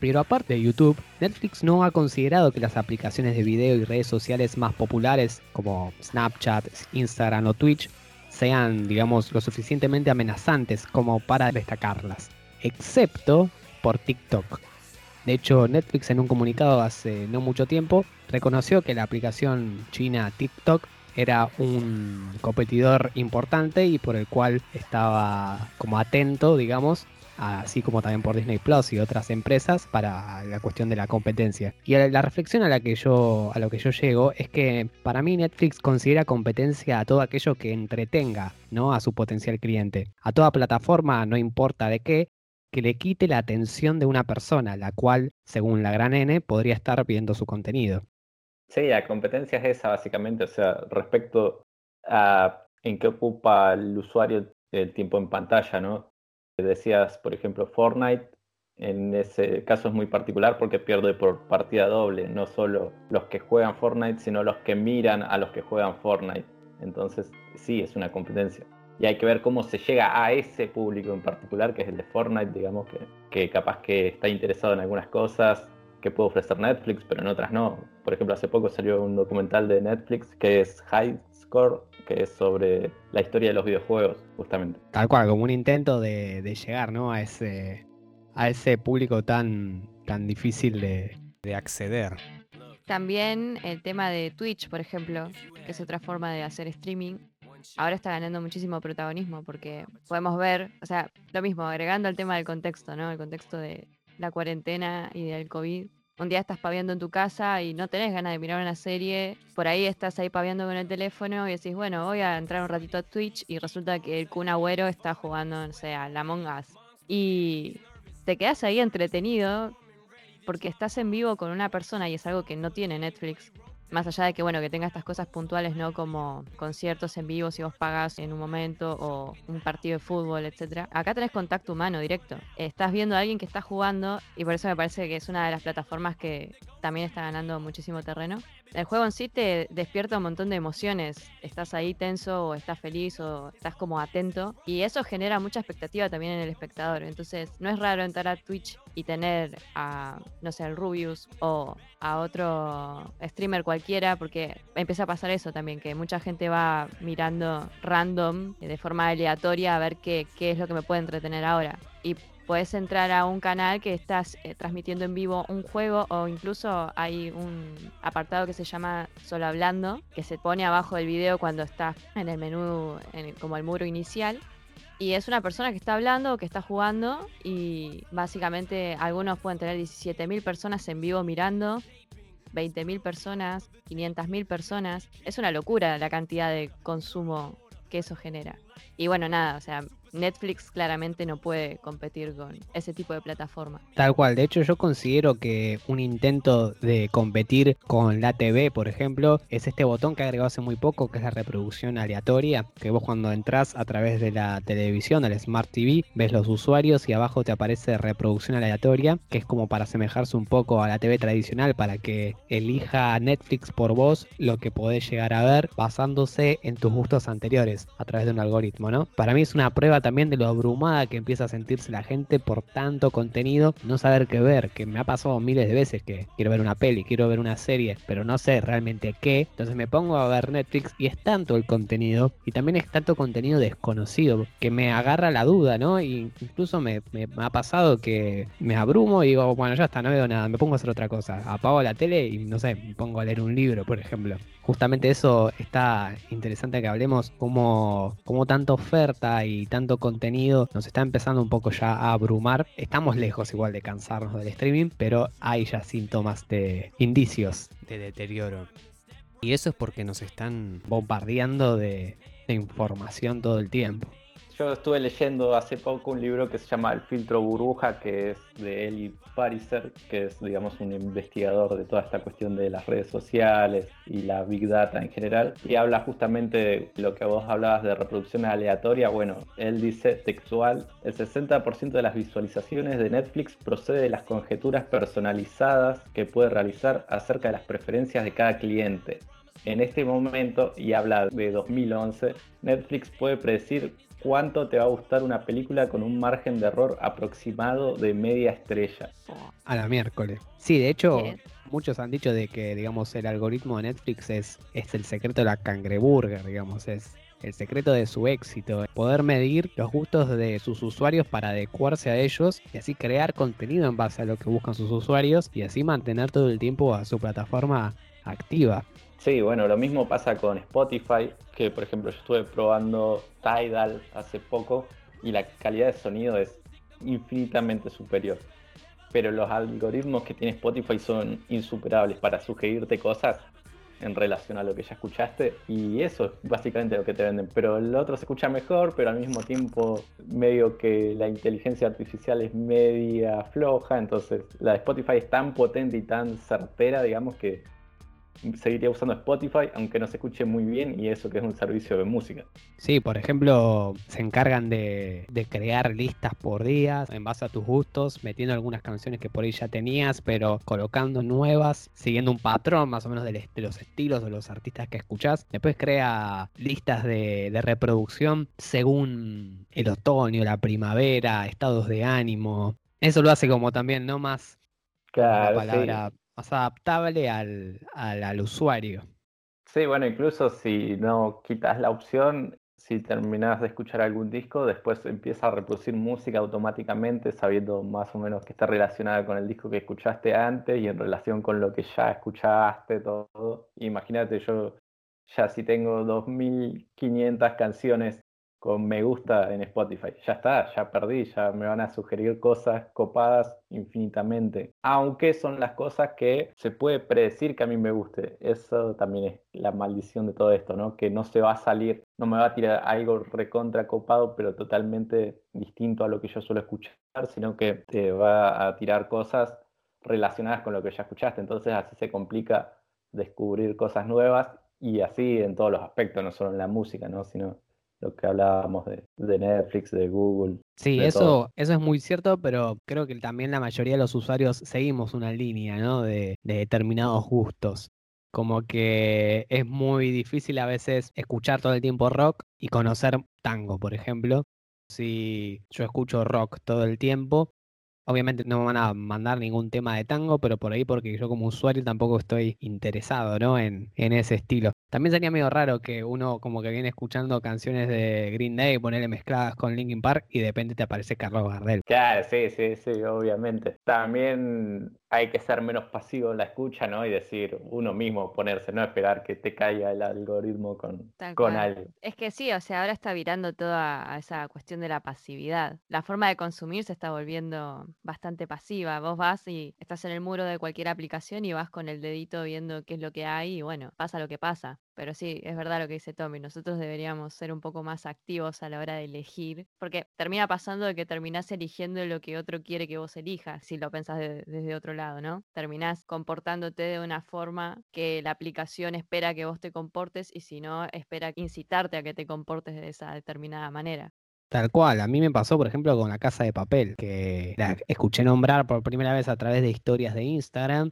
Pero aparte de YouTube, Netflix no ha considerado que las aplicaciones de video y redes sociales más populares como Snapchat, Instagram o Twitch sean, digamos, lo suficientemente amenazantes como para destacarlas, excepto por TikTok. De hecho, Netflix en un comunicado hace no mucho tiempo reconoció que la aplicación china TikTok era un competidor importante y por el cual estaba como atento, digamos, así como también por Disney Plus y otras empresas para la cuestión de la competencia. Y la reflexión a la que yo a lo que yo llego es que para mí Netflix considera competencia a todo aquello que entretenga, ¿no? a su potencial cliente. A toda plataforma, no importa de qué, que le quite la atención de una persona, la cual, según la gran N, podría estar viendo su contenido. Sí, la competencia es esa básicamente, o sea, respecto a en qué ocupa el usuario el tiempo en pantalla, ¿no? Decías, por ejemplo, Fortnite, en ese caso es muy particular porque pierde por partida doble, no solo los que juegan Fortnite, sino los que miran a los que juegan Fortnite. Entonces, sí, es una competencia. Y hay que ver cómo se llega a ese público en particular, que es el de Fortnite, digamos, que, que capaz que está interesado en algunas cosas, que puede ofrecer Netflix, pero en otras no. Por ejemplo, hace poco salió un documental de Netflix que es High Score, que es sobre la historia de los videojuegos, justamente. Tal cual, como un intento de, llegar ¿no? a, ese, a ese público tan, tan difícil de, de acceder. También el tema de Twitch, por ejemplo, que es otra forma de hacer streaming, ahora está ganando muchísimo protagonismo porque podemos ver, o sea, lo mismo, agregando al tema del contexto, ¿no? El contexto de la cuarentena y del COVID. Un día estás paviando en tu casa y no tenés ganas de mirar una serie, por ahí estás ahí paviando con el teléfono y decís, bueno, voy a entrar un ratito a Twitch y resulta que el Kun Agüero está jugando, no sé, a la Among Us. Y te quedas ahí entretenido porque estás en vivo con una persona y es algo que no tiene Netflix más allá de que bueno que tenga estas cosas puntuales no como conciertos en vivo si vos pagas en un momento o un partido de fútbol etcétera. Acá tenés contacto humano directo. Estás viendo a alguien que está jugando y por eso me parece que es una de las plataformas que también está ganando muchísimo terreno el juego en sí te despierta un montón de emociones. Estás ahí tenso o estás feliz o estás como atento. Y eso genera mucha expectativa también en el espectador. Entonces no es raro entrar a Twitch y tener a, no sé, al Rubius o a otro streamer cualquiera, porque empieza a pasar eso también, que mucha gente va mirando random, de forma aleatoria, a ver qué, qué es lo que me puede entretener ahora. Puedes entrar a un canal que estás eh, transmitiendo en vivo un juego o incluso hay un apartado que se llama Solo Hablando, que se pone abajo del video cuando estás en el menú, en como el muro inicial. Y es una persona que está hablando o que está jugando y básicamente algunos pueden tener 17.000 personas en vivo mirando, 20.000 personas, 500.000 personas. Es una locura la cantidad de consumo que eso genera. Y bueno, nada, o sea, Netflix claramente no puede competir con ese tipo de plataforma. Tal cual, de hecho yo considero que un intento de competir con la TV, por ejemplo, es este botón que agregó hace muy poco, que es la reproducción aleatoria, que vos cuando entras a través de la televisión, del Smart TV, ves los usuarios y abajo te aparece reproducción aleatoria, que es como para asemejarse un poco a la TV tradicional, para que elija Netflix por vos lo que podés llegar a ver basándose en tus gustos anteriores a través de un algoritmo, ¿no? Para mí es una prueba también de lo abrumada que empieza a sentirse la gente por tanto contenido, no saber qué ver, que me ha pasado miles de veces que quiero ver una peli, quiero ver una serie, pero no sé realmente qué, entonces me pongo a ver Netflix y es tanto el contenido y también es tanto contenido desconocido que me agarra la duda, ¿no? Y incluso me, me, ha pasado que me abrumo y digo, bueno, ya está, no veo nada, me pongo a hacer otra cosa, apago la tele y no sé, me pongo a leer un libro, por ejemplo. Justamente eso está interesante que hablemos, como, como tanta oferta y tanto contenido nos está empezando un poco ya a abrumar. Estamos lejos igual de cansarnos del streaming, pero hay ya síntomas de indicios de deterioro. Y eso es porque nos están bombardeando de información todo el tiempo. Yo estuve leyendo hace poco un libro que se llama El filtro burbuja, que es de Eli Pariser, que es, digamos, un investigador de toda esta cuestión de las redes sociales y la big data en general, y habla justamente de lo que vos hablabas de reproducción aleatoria. Bueno, él dice textual, el 60% de las visualizaciones de Netflix procede de las conjeturas personalizadas que puede realizar acerca de las preferencias de cada cliente. En este momento, y habla de 2011, Netflix puede predecir cuánto te va a gustar una película con un margen de error aproximado de media estrella. A la miércoles. Sí, de hecho, muchos han dicho de que, digamos, el algoritmo de Netflix es, es el secreto de la cangreburger, digamos, es el secreto de su éxito, poder medir los gustos de sus usuarios para adecuarse a ellos y así crear contenido en base a lo que buscan sus usuarios y así mantener todo el tiempo a su plataforma activa. Sí, bueno, lo mismo pasa con Spotify, que por ejemplo yo estuve probando Tidal hace poco y la calidad de sonido es infinitamente superior. Pero los algoritmos que tiene Spotify son insuperables para sugerirte cosas en relación a lo que ya escuchaste y eso es básicamente lo que te venden. Pero el otro se escucha mejor, pero al mismo tiempo medio que la inteligencia artificial es media floja, entonces la de Spotify es tan potente y tan certera, digamos, que seguiría usando Spotify, aunque no se escuche muy bien, y eso que es un servicio de música. Sí, por ejemplo, se encargan de, crear listas por día en base a tus gustos, metiendo algunas canciones que por ahí ya tenías, pero colocando nuevas, siguiendo un patrón más o menos de, los estilos de los artistas que escuchás. Después crea listas de, reproducción según el otoño, la primavera, estados de ánimo. Eso lo hace como también, ¿no? Más claro, palabra más adaptable al, al, usuario. Sí, bueno, incluso si no quitas la opción, si terminas de escuchar algún disco, después empieza a reproducir música automáticamente, sabiendo más o menos que está relacionada con el disco que escuchaste antes y en relación con lo que ya escuchaste, todo. Imagínate, yo ya si tengo 2.500 canciones con me gusta en Spotify. Ya está, ya perdí, ya me van a sugerir cosas copadas infinitamente. Aunque son las cosas que se puede predecir que a mí me guste. Eso también es la maldición de todo esto, ¿no? Que no se va a salir, no me va a tirar algo recontra copado, pero totalmente distinto a lo que yo suelo escuchar, sino que te va a tirar cosas relacionadas con lo que ya escuchaste. Entonces así se complica descubrir cosas nuevas y así en todos los aspectos, no solo en la música, ¿no? Sino lo que hablábamos de, Netflix, de Google. Sí, eso, eso es muy cierto, pero creo que también la mayoría de los usuarios seguimos una línea, ¿no? De, de determinados gustos. Como que es muy difícil a veces escuchar todo el tiempo rock y conocer tango, por ejemplo. Si yo escucho rock todo el tiempo, Obviamente no me van a mandar ningún tema de tango, pero por ahí porque yo como usuario tampoco estoy interesado, ¿no? En, en ese estilo. También sería medio raro que uno como que viene escuchando canciones de Green Day, ponerle mezcladas con Linkin Park y de repente te aparece Carlos Gardel. Claro, sí, sí, sí, obviamente. También hay que ser menos pasivo en la escucha, ¿no? Y decir uno mismo ponerse, no esperar que te caiga el algoritmo con, con algo. Es que sí, o sea, ahora está virando toda esa cuestión de la pasividad. La forma de consumir se está volviendo bastante pasiva. Vos vas y estás en el muro de cualquier aplicación y vas con el dedito viendo qué es lo que hay y bueno, pasa lo que pasa. Pero sí, es verdad lo que dice Tommy. Nosotros deberíamos ser un poco más activos a la hora de elegir, porque termina pasando de que terminás eligiendo lo que otro quiere que vos elijas, si lo pensás desde otro lado, ¿no? Terminás comportándote de una forma que la aplicación espera que vos te comportes y si no, espera incitarte a que te comportes de esa determinada manera. Tal cual, a mí me pasó, por ejemplo, con la casa de papel, que la escuché nombrar por primera vez a través de historias de Instagram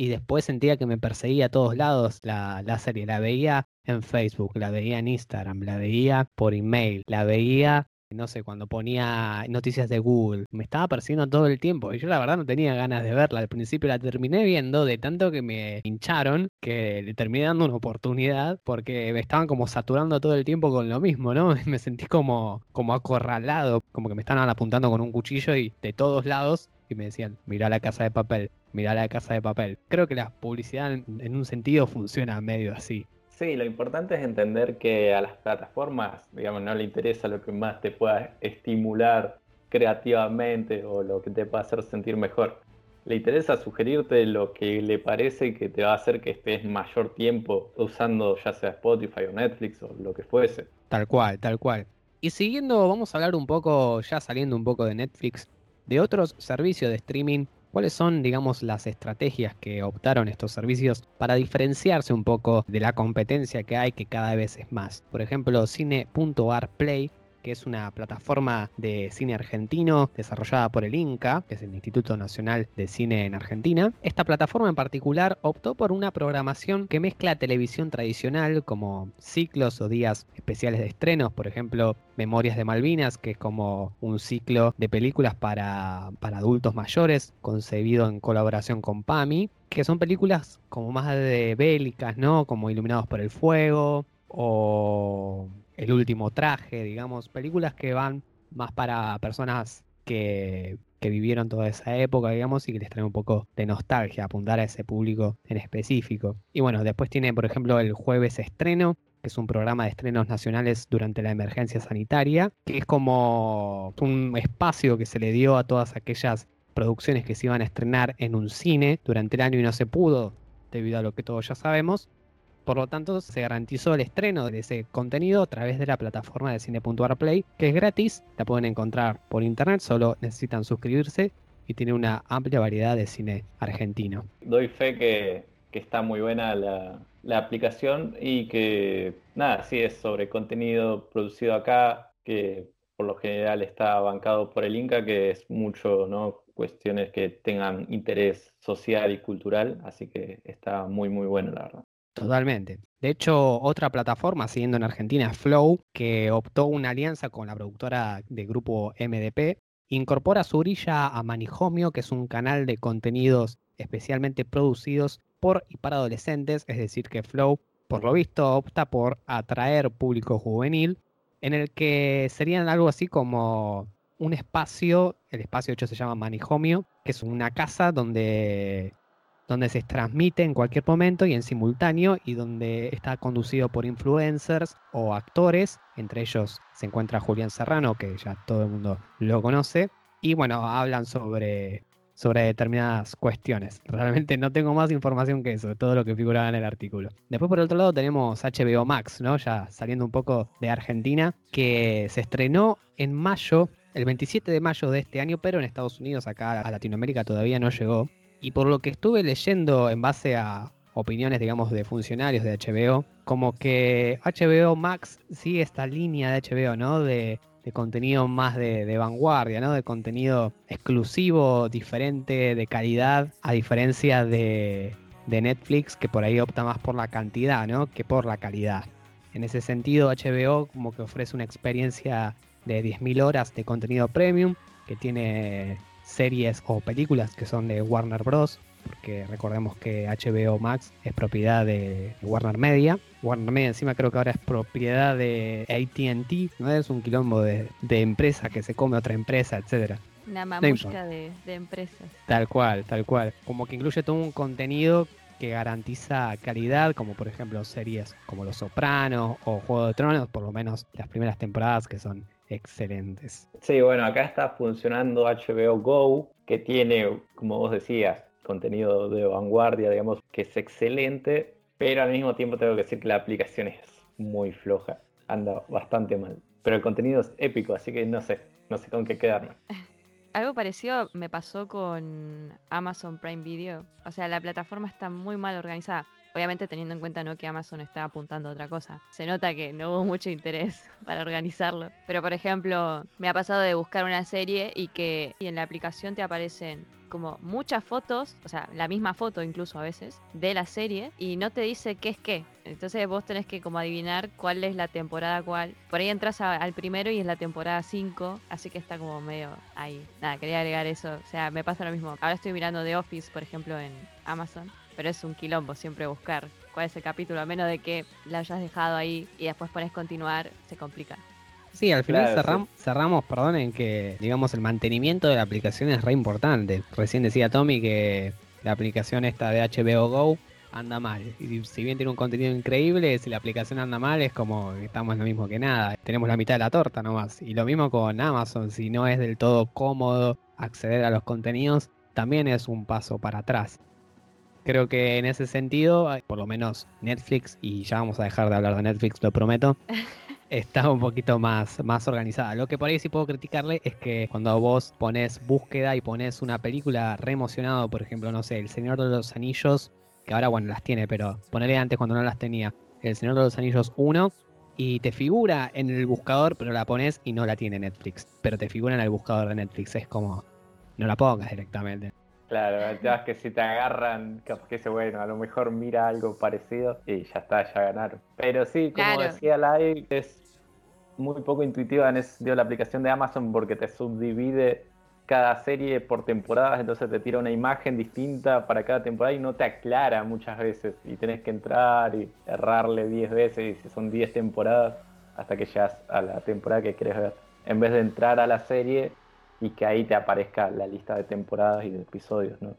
y después sentía que me perseguía a todos lados la, la, serie. La veía en Facebook, la veía en Instagram, la veía por email, la veía, no sé, cuando ponía noticias de Google. Me estaba persiguiendo todo el tiempo y yo la verdad no tenía ganas de verla. Al principio la terminé viendo de tanto que me hincharon que le terminé dando una oportunidad porque me estaban como saturando todo el tiempo con lo mismo, ¿no? *laughs* Me sentí como, como acorralado, como que me estaban apuntando con un cuchillo y de todos lados y me decían, mira la casa de papel, mira la casa de papel. Creo que la publicidad en, un sentido funciona medio así. Sí, lo importante es entender que a las plataformas, digamos, no le interesa lo que más te pueda estimular creativamente o lo que te pueda hacer sentir mejor. Le interesa sugerirte lo que le parece que te va a hacer que estés mayor tiempo usando ya sea Spotify o Netflix o lo que fuese. Tal cual, tal cual. Y siguiendo, vamos a hablar un poco, ya saliendo un poco de Netflix, de otros servicios de streaming, ¿cuáles son, digamos, las estrategias que optaron estos servicios para diferenciarse un poco de la competencia que hay, que cada vez es más? Por ejemplo, Cine.arplay que es una plataforma de cine argentino desarrollada por el INCA, que es el Instituto Nacional de Cine en Argentina. Esta plataforma en particular optó por una programación que mezcla televisión tradicional como ciclos o días especiales de estrenos, por ejemplo, Memorias de Malvinas, que es como un ciclo de películas para, para adultos mayores, concebido en colaboración con PAMI, que son películas como más de bélicas, ¿no? Como Iluminados por el Fuego o El último traje, digamos, películas que van más para personas que, que vivieron toda esa época, digamos, y que les traen un poco de nostalgia, apuntar a ese público en específico. Y bueno, después tiene, por ejemplo, el jueves estreno, que es un programa de estrenos nacionales durante la emergencia sanitaria, que es como un espacio que se le dio a todas aquellas producciones que se iban a estrenar en un cine durante el año y no se pudo, debido a lo que todos ya sabemos. Por lo tanto, se garantizó el estreno de ese contenido a través de la plataforma de cine.arplay, que es gratis, la pueden encontrar por internet, solo necesitan suscribirse y tiene una amplia variedad de cine argentino. Doy fe que, está muy buena la, la aplicación y que, nada, sí es sobre contenido producido acá, que por lo general está bancado por el Inca, que es mucho, ¿no? Cuestiones que tengan interés social y cultural, así que está muy, muy bueno, la verdad. Totalmente. De hecho, otra plataforma, siguiendo en Argentina, Flow, que optó una alianza con la productora de grupo MDP, incorpora su orilla a Manijomio, que es un canal de contenidos especialmente producidos por y para adolescentes, es decir, que Flow, por lo visto, opta por atraer público juvenil, en el que serían algo así como un espacio, el espacio de hecho se llama Manijomio, que es una casa donde donde se transmite en cualquier momento y en simultáneo y donde está conducido por influencers o actores, entre ellos se encuentra Julián Serrano, que ya todo el mundo lo conoce, y bueno, hablan sobre, sobre determinadas cuestiones. *laughs* Realmente no tengo más información que eso, todo lo que figuraba en el artículo. Después por otro lado tenemos HBO Max, ¿no? Ya saliendo un poco de Argentina, que se estrenó en mayo el 27 de mayo de este año, pero en Estados Unidos, acá a Latinoamérica todavía no llegó. Y por lo que estuve leyendo en base a opiniones, digamos, de funcionarios de HBO, como que HBO Max sigue esta línea de HBO, ¿no? De, contenido más de, vanguardia, ¿no? De contenido exclusivo, diferente, de calidad, a diferencia de, de Netflix, que por ahí opta más por la cantidad, ¿no? Que por la calidad. En ese sentido, HBO como que ofrece una experiencia de 10.000 horas de contenido premium, que tiene series o películas que son de Warner Bros. Porque recordemos que HBO Max es propiedad de Warner Media. Warner Media encima creo que ahora es propiedad de ATT, ¿no? Es un quilombo de, empresa que se come otra empresa, etcétera. Una mamusca de, de empresas. Tal cual, tal cual. Como que incluye todo un contenido que garantiza calidad, como por ejemplo series como Los Sopranos o Juego de Tronos, por lo menos las primeras temporadas que son excelentes. Sí, bueno, acá está funcionando HBO Go, que tiene, como vos decías, contenido de vanguardia, digamos, que es excelente, pero al mismo tiempo tengo que decir que la aplicación es muy floja, anda bastante mal. Pero el contenido es épico, así que no sé, no sé con qué quedarme. *laughs* Algo parecido me pasó con Amazon Prime Video. O sea, la plataforma está muy mal organizada. Obviamente teniendo en cuenta ¿no? que Amazon está apuntando a otra cosa. Se nota que no hubo mucho interés *laughs* para organizarlo. Pero por ejemplo, me ha pasado de buscar una serie y que en la aplicación te aparecen como muchas fotos, o sea, la misma foto incluso a veces, de la serie y no te dice qué es qué. Entonces vos tenés que como adivinar cuál es la temporada cuál. Por ahí entras al primero y es la temporada 5, así que está como medio ahí. Nada, quería agregar eso. O sea, me pasa lo mismo. Ahora estoy mirando The Office, por ejemplo, en Amazon pero es un quilombo siempre buscar cuál es el capítulo, a menos de que la hayas dejado ahí y después pones continuar, se complica. Sí, al final cerramos, cerramos, perdón, en que, digamos, el mantenimiento de la aplicación es re importante. Recién decía Tommy que la aplicación esta de HBO Go anda mal. Y si bien tiene un contenido increíble, si la aplicación anda mal es como que estamos lo mismo que nada. Tenemos la mitad de la torta nomás. Y lo mismo con Amazon, si no es del todo cómodo acceder a los contenidos, también es un paso para atrás. Creo que en ese sentido, por lo menos Netflix, y ya vamos a dejar de hablar de Netflix, lo prometo, *laughs* está un poquito más, más organizada. Lo que por ahí sí puedo criticarle es que cuando vos pones búsqueda y pones una película re emocionado, por ejemplo, no sé, El Señor de los Anillos, que ahora bueno las tiene, pero ponele antes cuando no las tenía, El Señor de los Anillos 1, y te figura en el buscador, pero la pones y no la tiene Netflix. Pero te figura en el buscador de Netflix, es como, no la pongas directamente. Claro, *laughs* ya que si te agarran, capaz que ese bueno, a lo mejor mira algo parecido y ya está, ya ganaron. Pero sí, como decía Lai, es muy poco intuitiva en ese sentido la aplicación de Amazon porque te subdivide cada serie por temporadas, entonces te tira una imagen distinta para cada temporada y no te aclara muchas veces. Y tenés que entrar y errarle 10 veces y si son 10 temporadas hasta que llegas a la temporada que querés ver. En vez de entrar a la serie y que ahí te aparezca la lista de temporadas y de episodios, ¿no?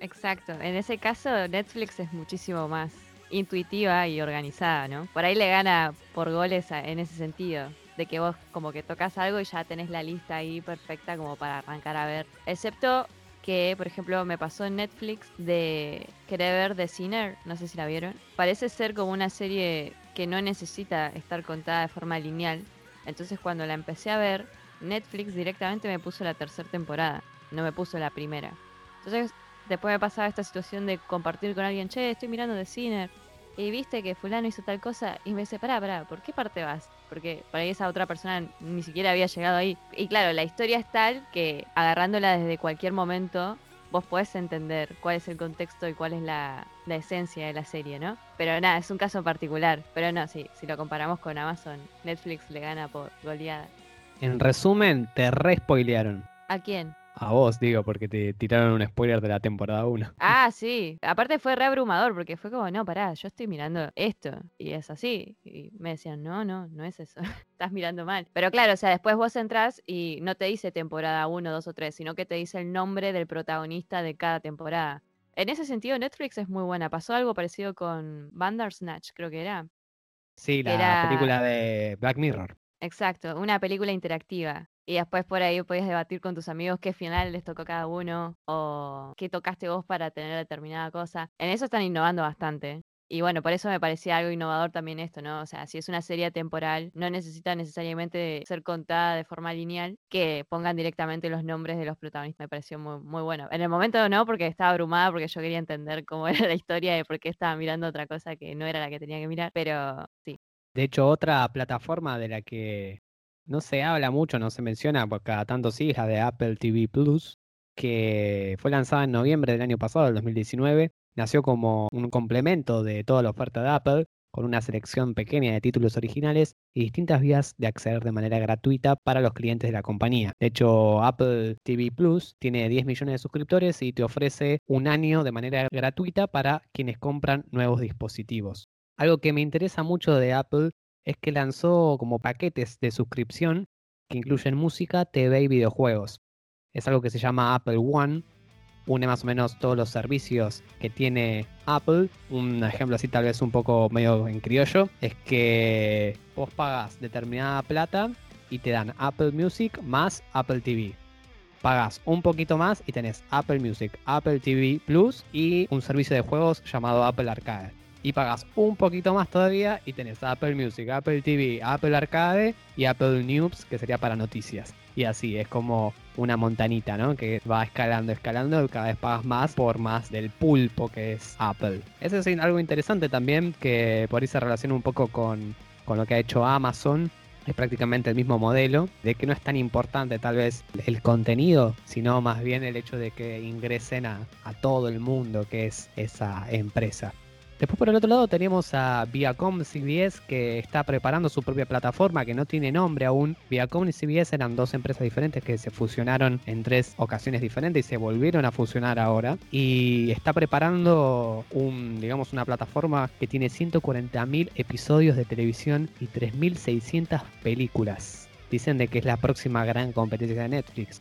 Exacto. En ese caso, Netflix es muchísimo más intuitiva y organizada, ¿no? Por ahí le gana por goles en ese sentido. De que vos como que tocas algo y ya tenés la lista ahí perfecta como para arrancar a ver. Excepto que, por ejemplo, me pasó en Netflix de querer ver The Sinner, no sé si la vieron. Parece ser como una serie que no necesita estar contada de forma lineal. Entonces cuando la empecé a ver, Netflix directamente me puso la tercera temporada, no me puso la primera. Entonces después me pasaba esta situación de compartir con alguien, che, estoy mirando The Sinner. Y viste que fulano hizo tal cosa y me dice, pará, pará, ¿por qué parte vas? Porque por ahí esa otra persona ni siquiera había llegado ahí. Y claro, la historia es tal que agarrándola desde cualquier momento, vos podés entender cuál es el contexto y cuál es la, la esencia de la serie, ¿no? Pero nada, es un caso particular. Pero no, sí, si lo comparamos con Amazon, Netflix le gana por goleada. En resumen, te re spoilearon. ¿A quién? A vos, digo, porque te tiraron un spoiler de la temporada 1. Ah, *laughs* sí. Aparte fue re abrumador porque fue como, no, pará, yo estoy mirando esto y es así. Y me decían, no, no, no es eso. *laughs* Estás mirando mal. Pero claro, o sea, después vos entras y no te dice temporada 1, 2 o 3, sino que te dice el nombre del protagonista de cada temporada. En ese sentido, Netflix es muy buena. Pasó algo parecido con Bandersnatch, creo que era. Sí, la Era- película de Black Mirror. Exacto, una película interactiva. Y después por ahí podías debatir con tus amigos qué final les tocó cada uno o qué tocaste vos para tener determinada cosa. En eso están innovando bastante. Y bueno, por eso me parecía algo innovador también esto, ¿no? O sea, si es una serie temporal, no necesita necesariamente ser contada de forma lineal, que pongan directamente los nombres de los protagonistas. Me pareció muy, muy bueno. En el momento no, porque estaba abrumada, porque yo quería entender cómo *laughs* era la historia y por qué estaba mirando otra cosa que no era la que tenía que mirar. Pero sí, De hecho, otra plataforma de la que no se habla mucho, no se menciona, porque cada tanto sí, es la de Apple TV Plus, que fue lanzada en noviembre del año pasado, del 2019. Nació como un complemento de toda la oferta de Apple, con una selección pequeña de títulos originales y distintas vías de acceder de manera gratuita para los clientes de la compañía. De hecho, Apple TV Plus tiene 10 millones de suscriptores y te ofrece un año de manera gratuita para quienes compran nuevos dispositivos. Algo que me interesa mucho de Apple es que lanzó como paquetes de suscripción que incluyen música, TV y videojuegos. Es algo que se llama Apple One. Une más o menos todos los servicios que tiene Apple. Un ejemplo así tal vez un poco medio en criollo es que vos pagas determinada plata y te dan Apple Music más Apple TV. Pagas un poquito más y tenés Apple Music, Apple TV Plus y un servicio de juegos llamado Apple Arcade y pagas un poquito más todavía y tenés Apple Music, Apple TV, Apple Arcade y Apple News, que sería para noticias. Y así, es como una montanita, ¿no? Que va escalando, escalando y cada vez pagas más por más del pulpo que es Apple. Eso es algo interesante también que por ahí se relaciona un poco con, con lo que ha hecho Amazon. Es prácticamente el mismo modelo, de que no es tan importante tal vez el contenido, sino más bien el hecho de que ingresen a, a todo el mundo que es esa empresa. Después por el otro lado teníamos a Viacom CBS que está preparando su propia plataforma que no tiene nombre aún. Viacom y CBS eran dos empresas diferentes que se fusionaron en tres ocasiones diferentes y se volvieron a fusionar ahora. Y está preparando un, digamos, una plataforma que tiene 140.000 episodios de televisión y 3.600 películas. Dicen de que es la próxima gran competencia de Netflix.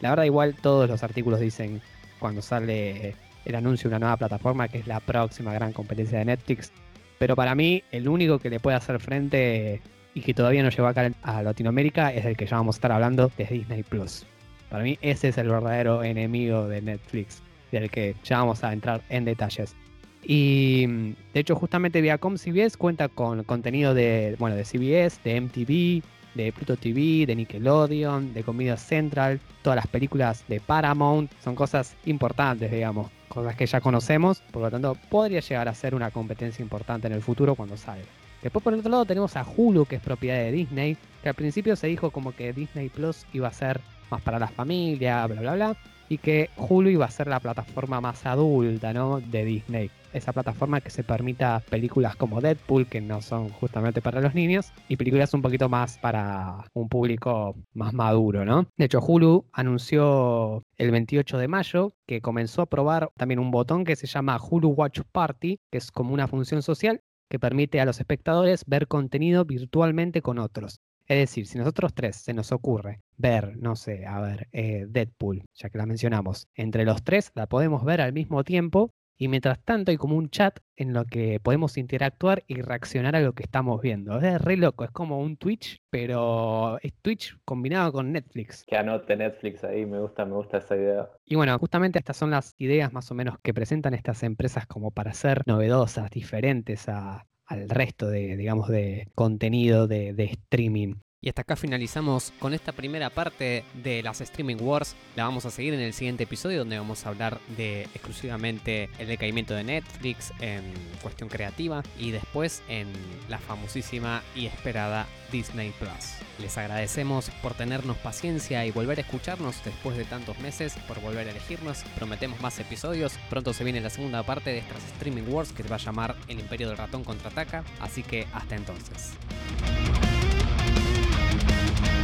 La verdad igual todos los artículos dicen cuando sale el anuncio de una nueva plataforma que es la próxima gran competencia de Netflix. Pero para mí, el único que le puede hacer frente y que todavía no llegó acá a Latinoamérica es el que ya vamos a estar hablando de Disney Plus. Para mí, ese es el verdadero enemigo de Netflix, del que ya vamos a entrar en detalles. Y de hecho, justamente Viacom CBS cuenta con contenido de, bueno, de CBS, de MTV, de Pluto TV, de Nickelodeon, de Comida Central, todas las películas de Paramount, son cosas importantes, digamos, cosas que ya conocemos, por lo tanto podría llegar a ser una competencia importante en el futuro cuando salga. Después por el otro lado tenemos a Hulu, que es propiedad de Disney, que al principio se dijo como que Disney Plus iba a ser más para la familia, bla bla bla, y que Hulu iba a ser la plataforma más adulta, ¿no? De Disney. Esa plataforma que se permita películas como Deadpool, que no son justamente para los niños, y películas un poquito más para un público más maduro, ¿no? De hecho, Hulu anunció el 28 de mayo que comenzó a probar también un botón que se llama Hulu Watch Party, que es como una función social que permite a los espectadores ver contenido virtualmente con otros. Es decir, si nosotros tres se nos ocurre ver, no sé, a ver, eh, Deadpool, ya que la mencionamos, entre los tres la podemos ver al mismo tiempo y mientras tanto hay como un chat en lo que podemos interactuar y reaccionar a lo que estamos viendo. Es re loco, es como un Twitch, pero es Twitch combinado con Netflix. Que anote Netflix ahí, me gusta, me gusta esa idea. Y bueno, justamente estas son las ideas más o menos que presentan estas empresas como para ser novedosas, diferentes a, al resto de, digamos, de contenido de, de streaming. Y hasta acá finalizamos con esta primera parte de las Streaming Wars. La vamos a seguir en el siguiente episodio donde vamos a hablar de exclusivamente el decaimiento de Netflix en cuestión creativa y después en la famosísima y esperada Disney Plus. Les agradecemos por tenernos paciencia y volver a escucharnos después de tantos meses, por volver a elegirnos. Prometemos más episodios. Pronto se viene la segunda parte de estas Streaming Wars que se va a llamar El Imperio del Ratón contraataca. Así que hasta entonces. Thank you.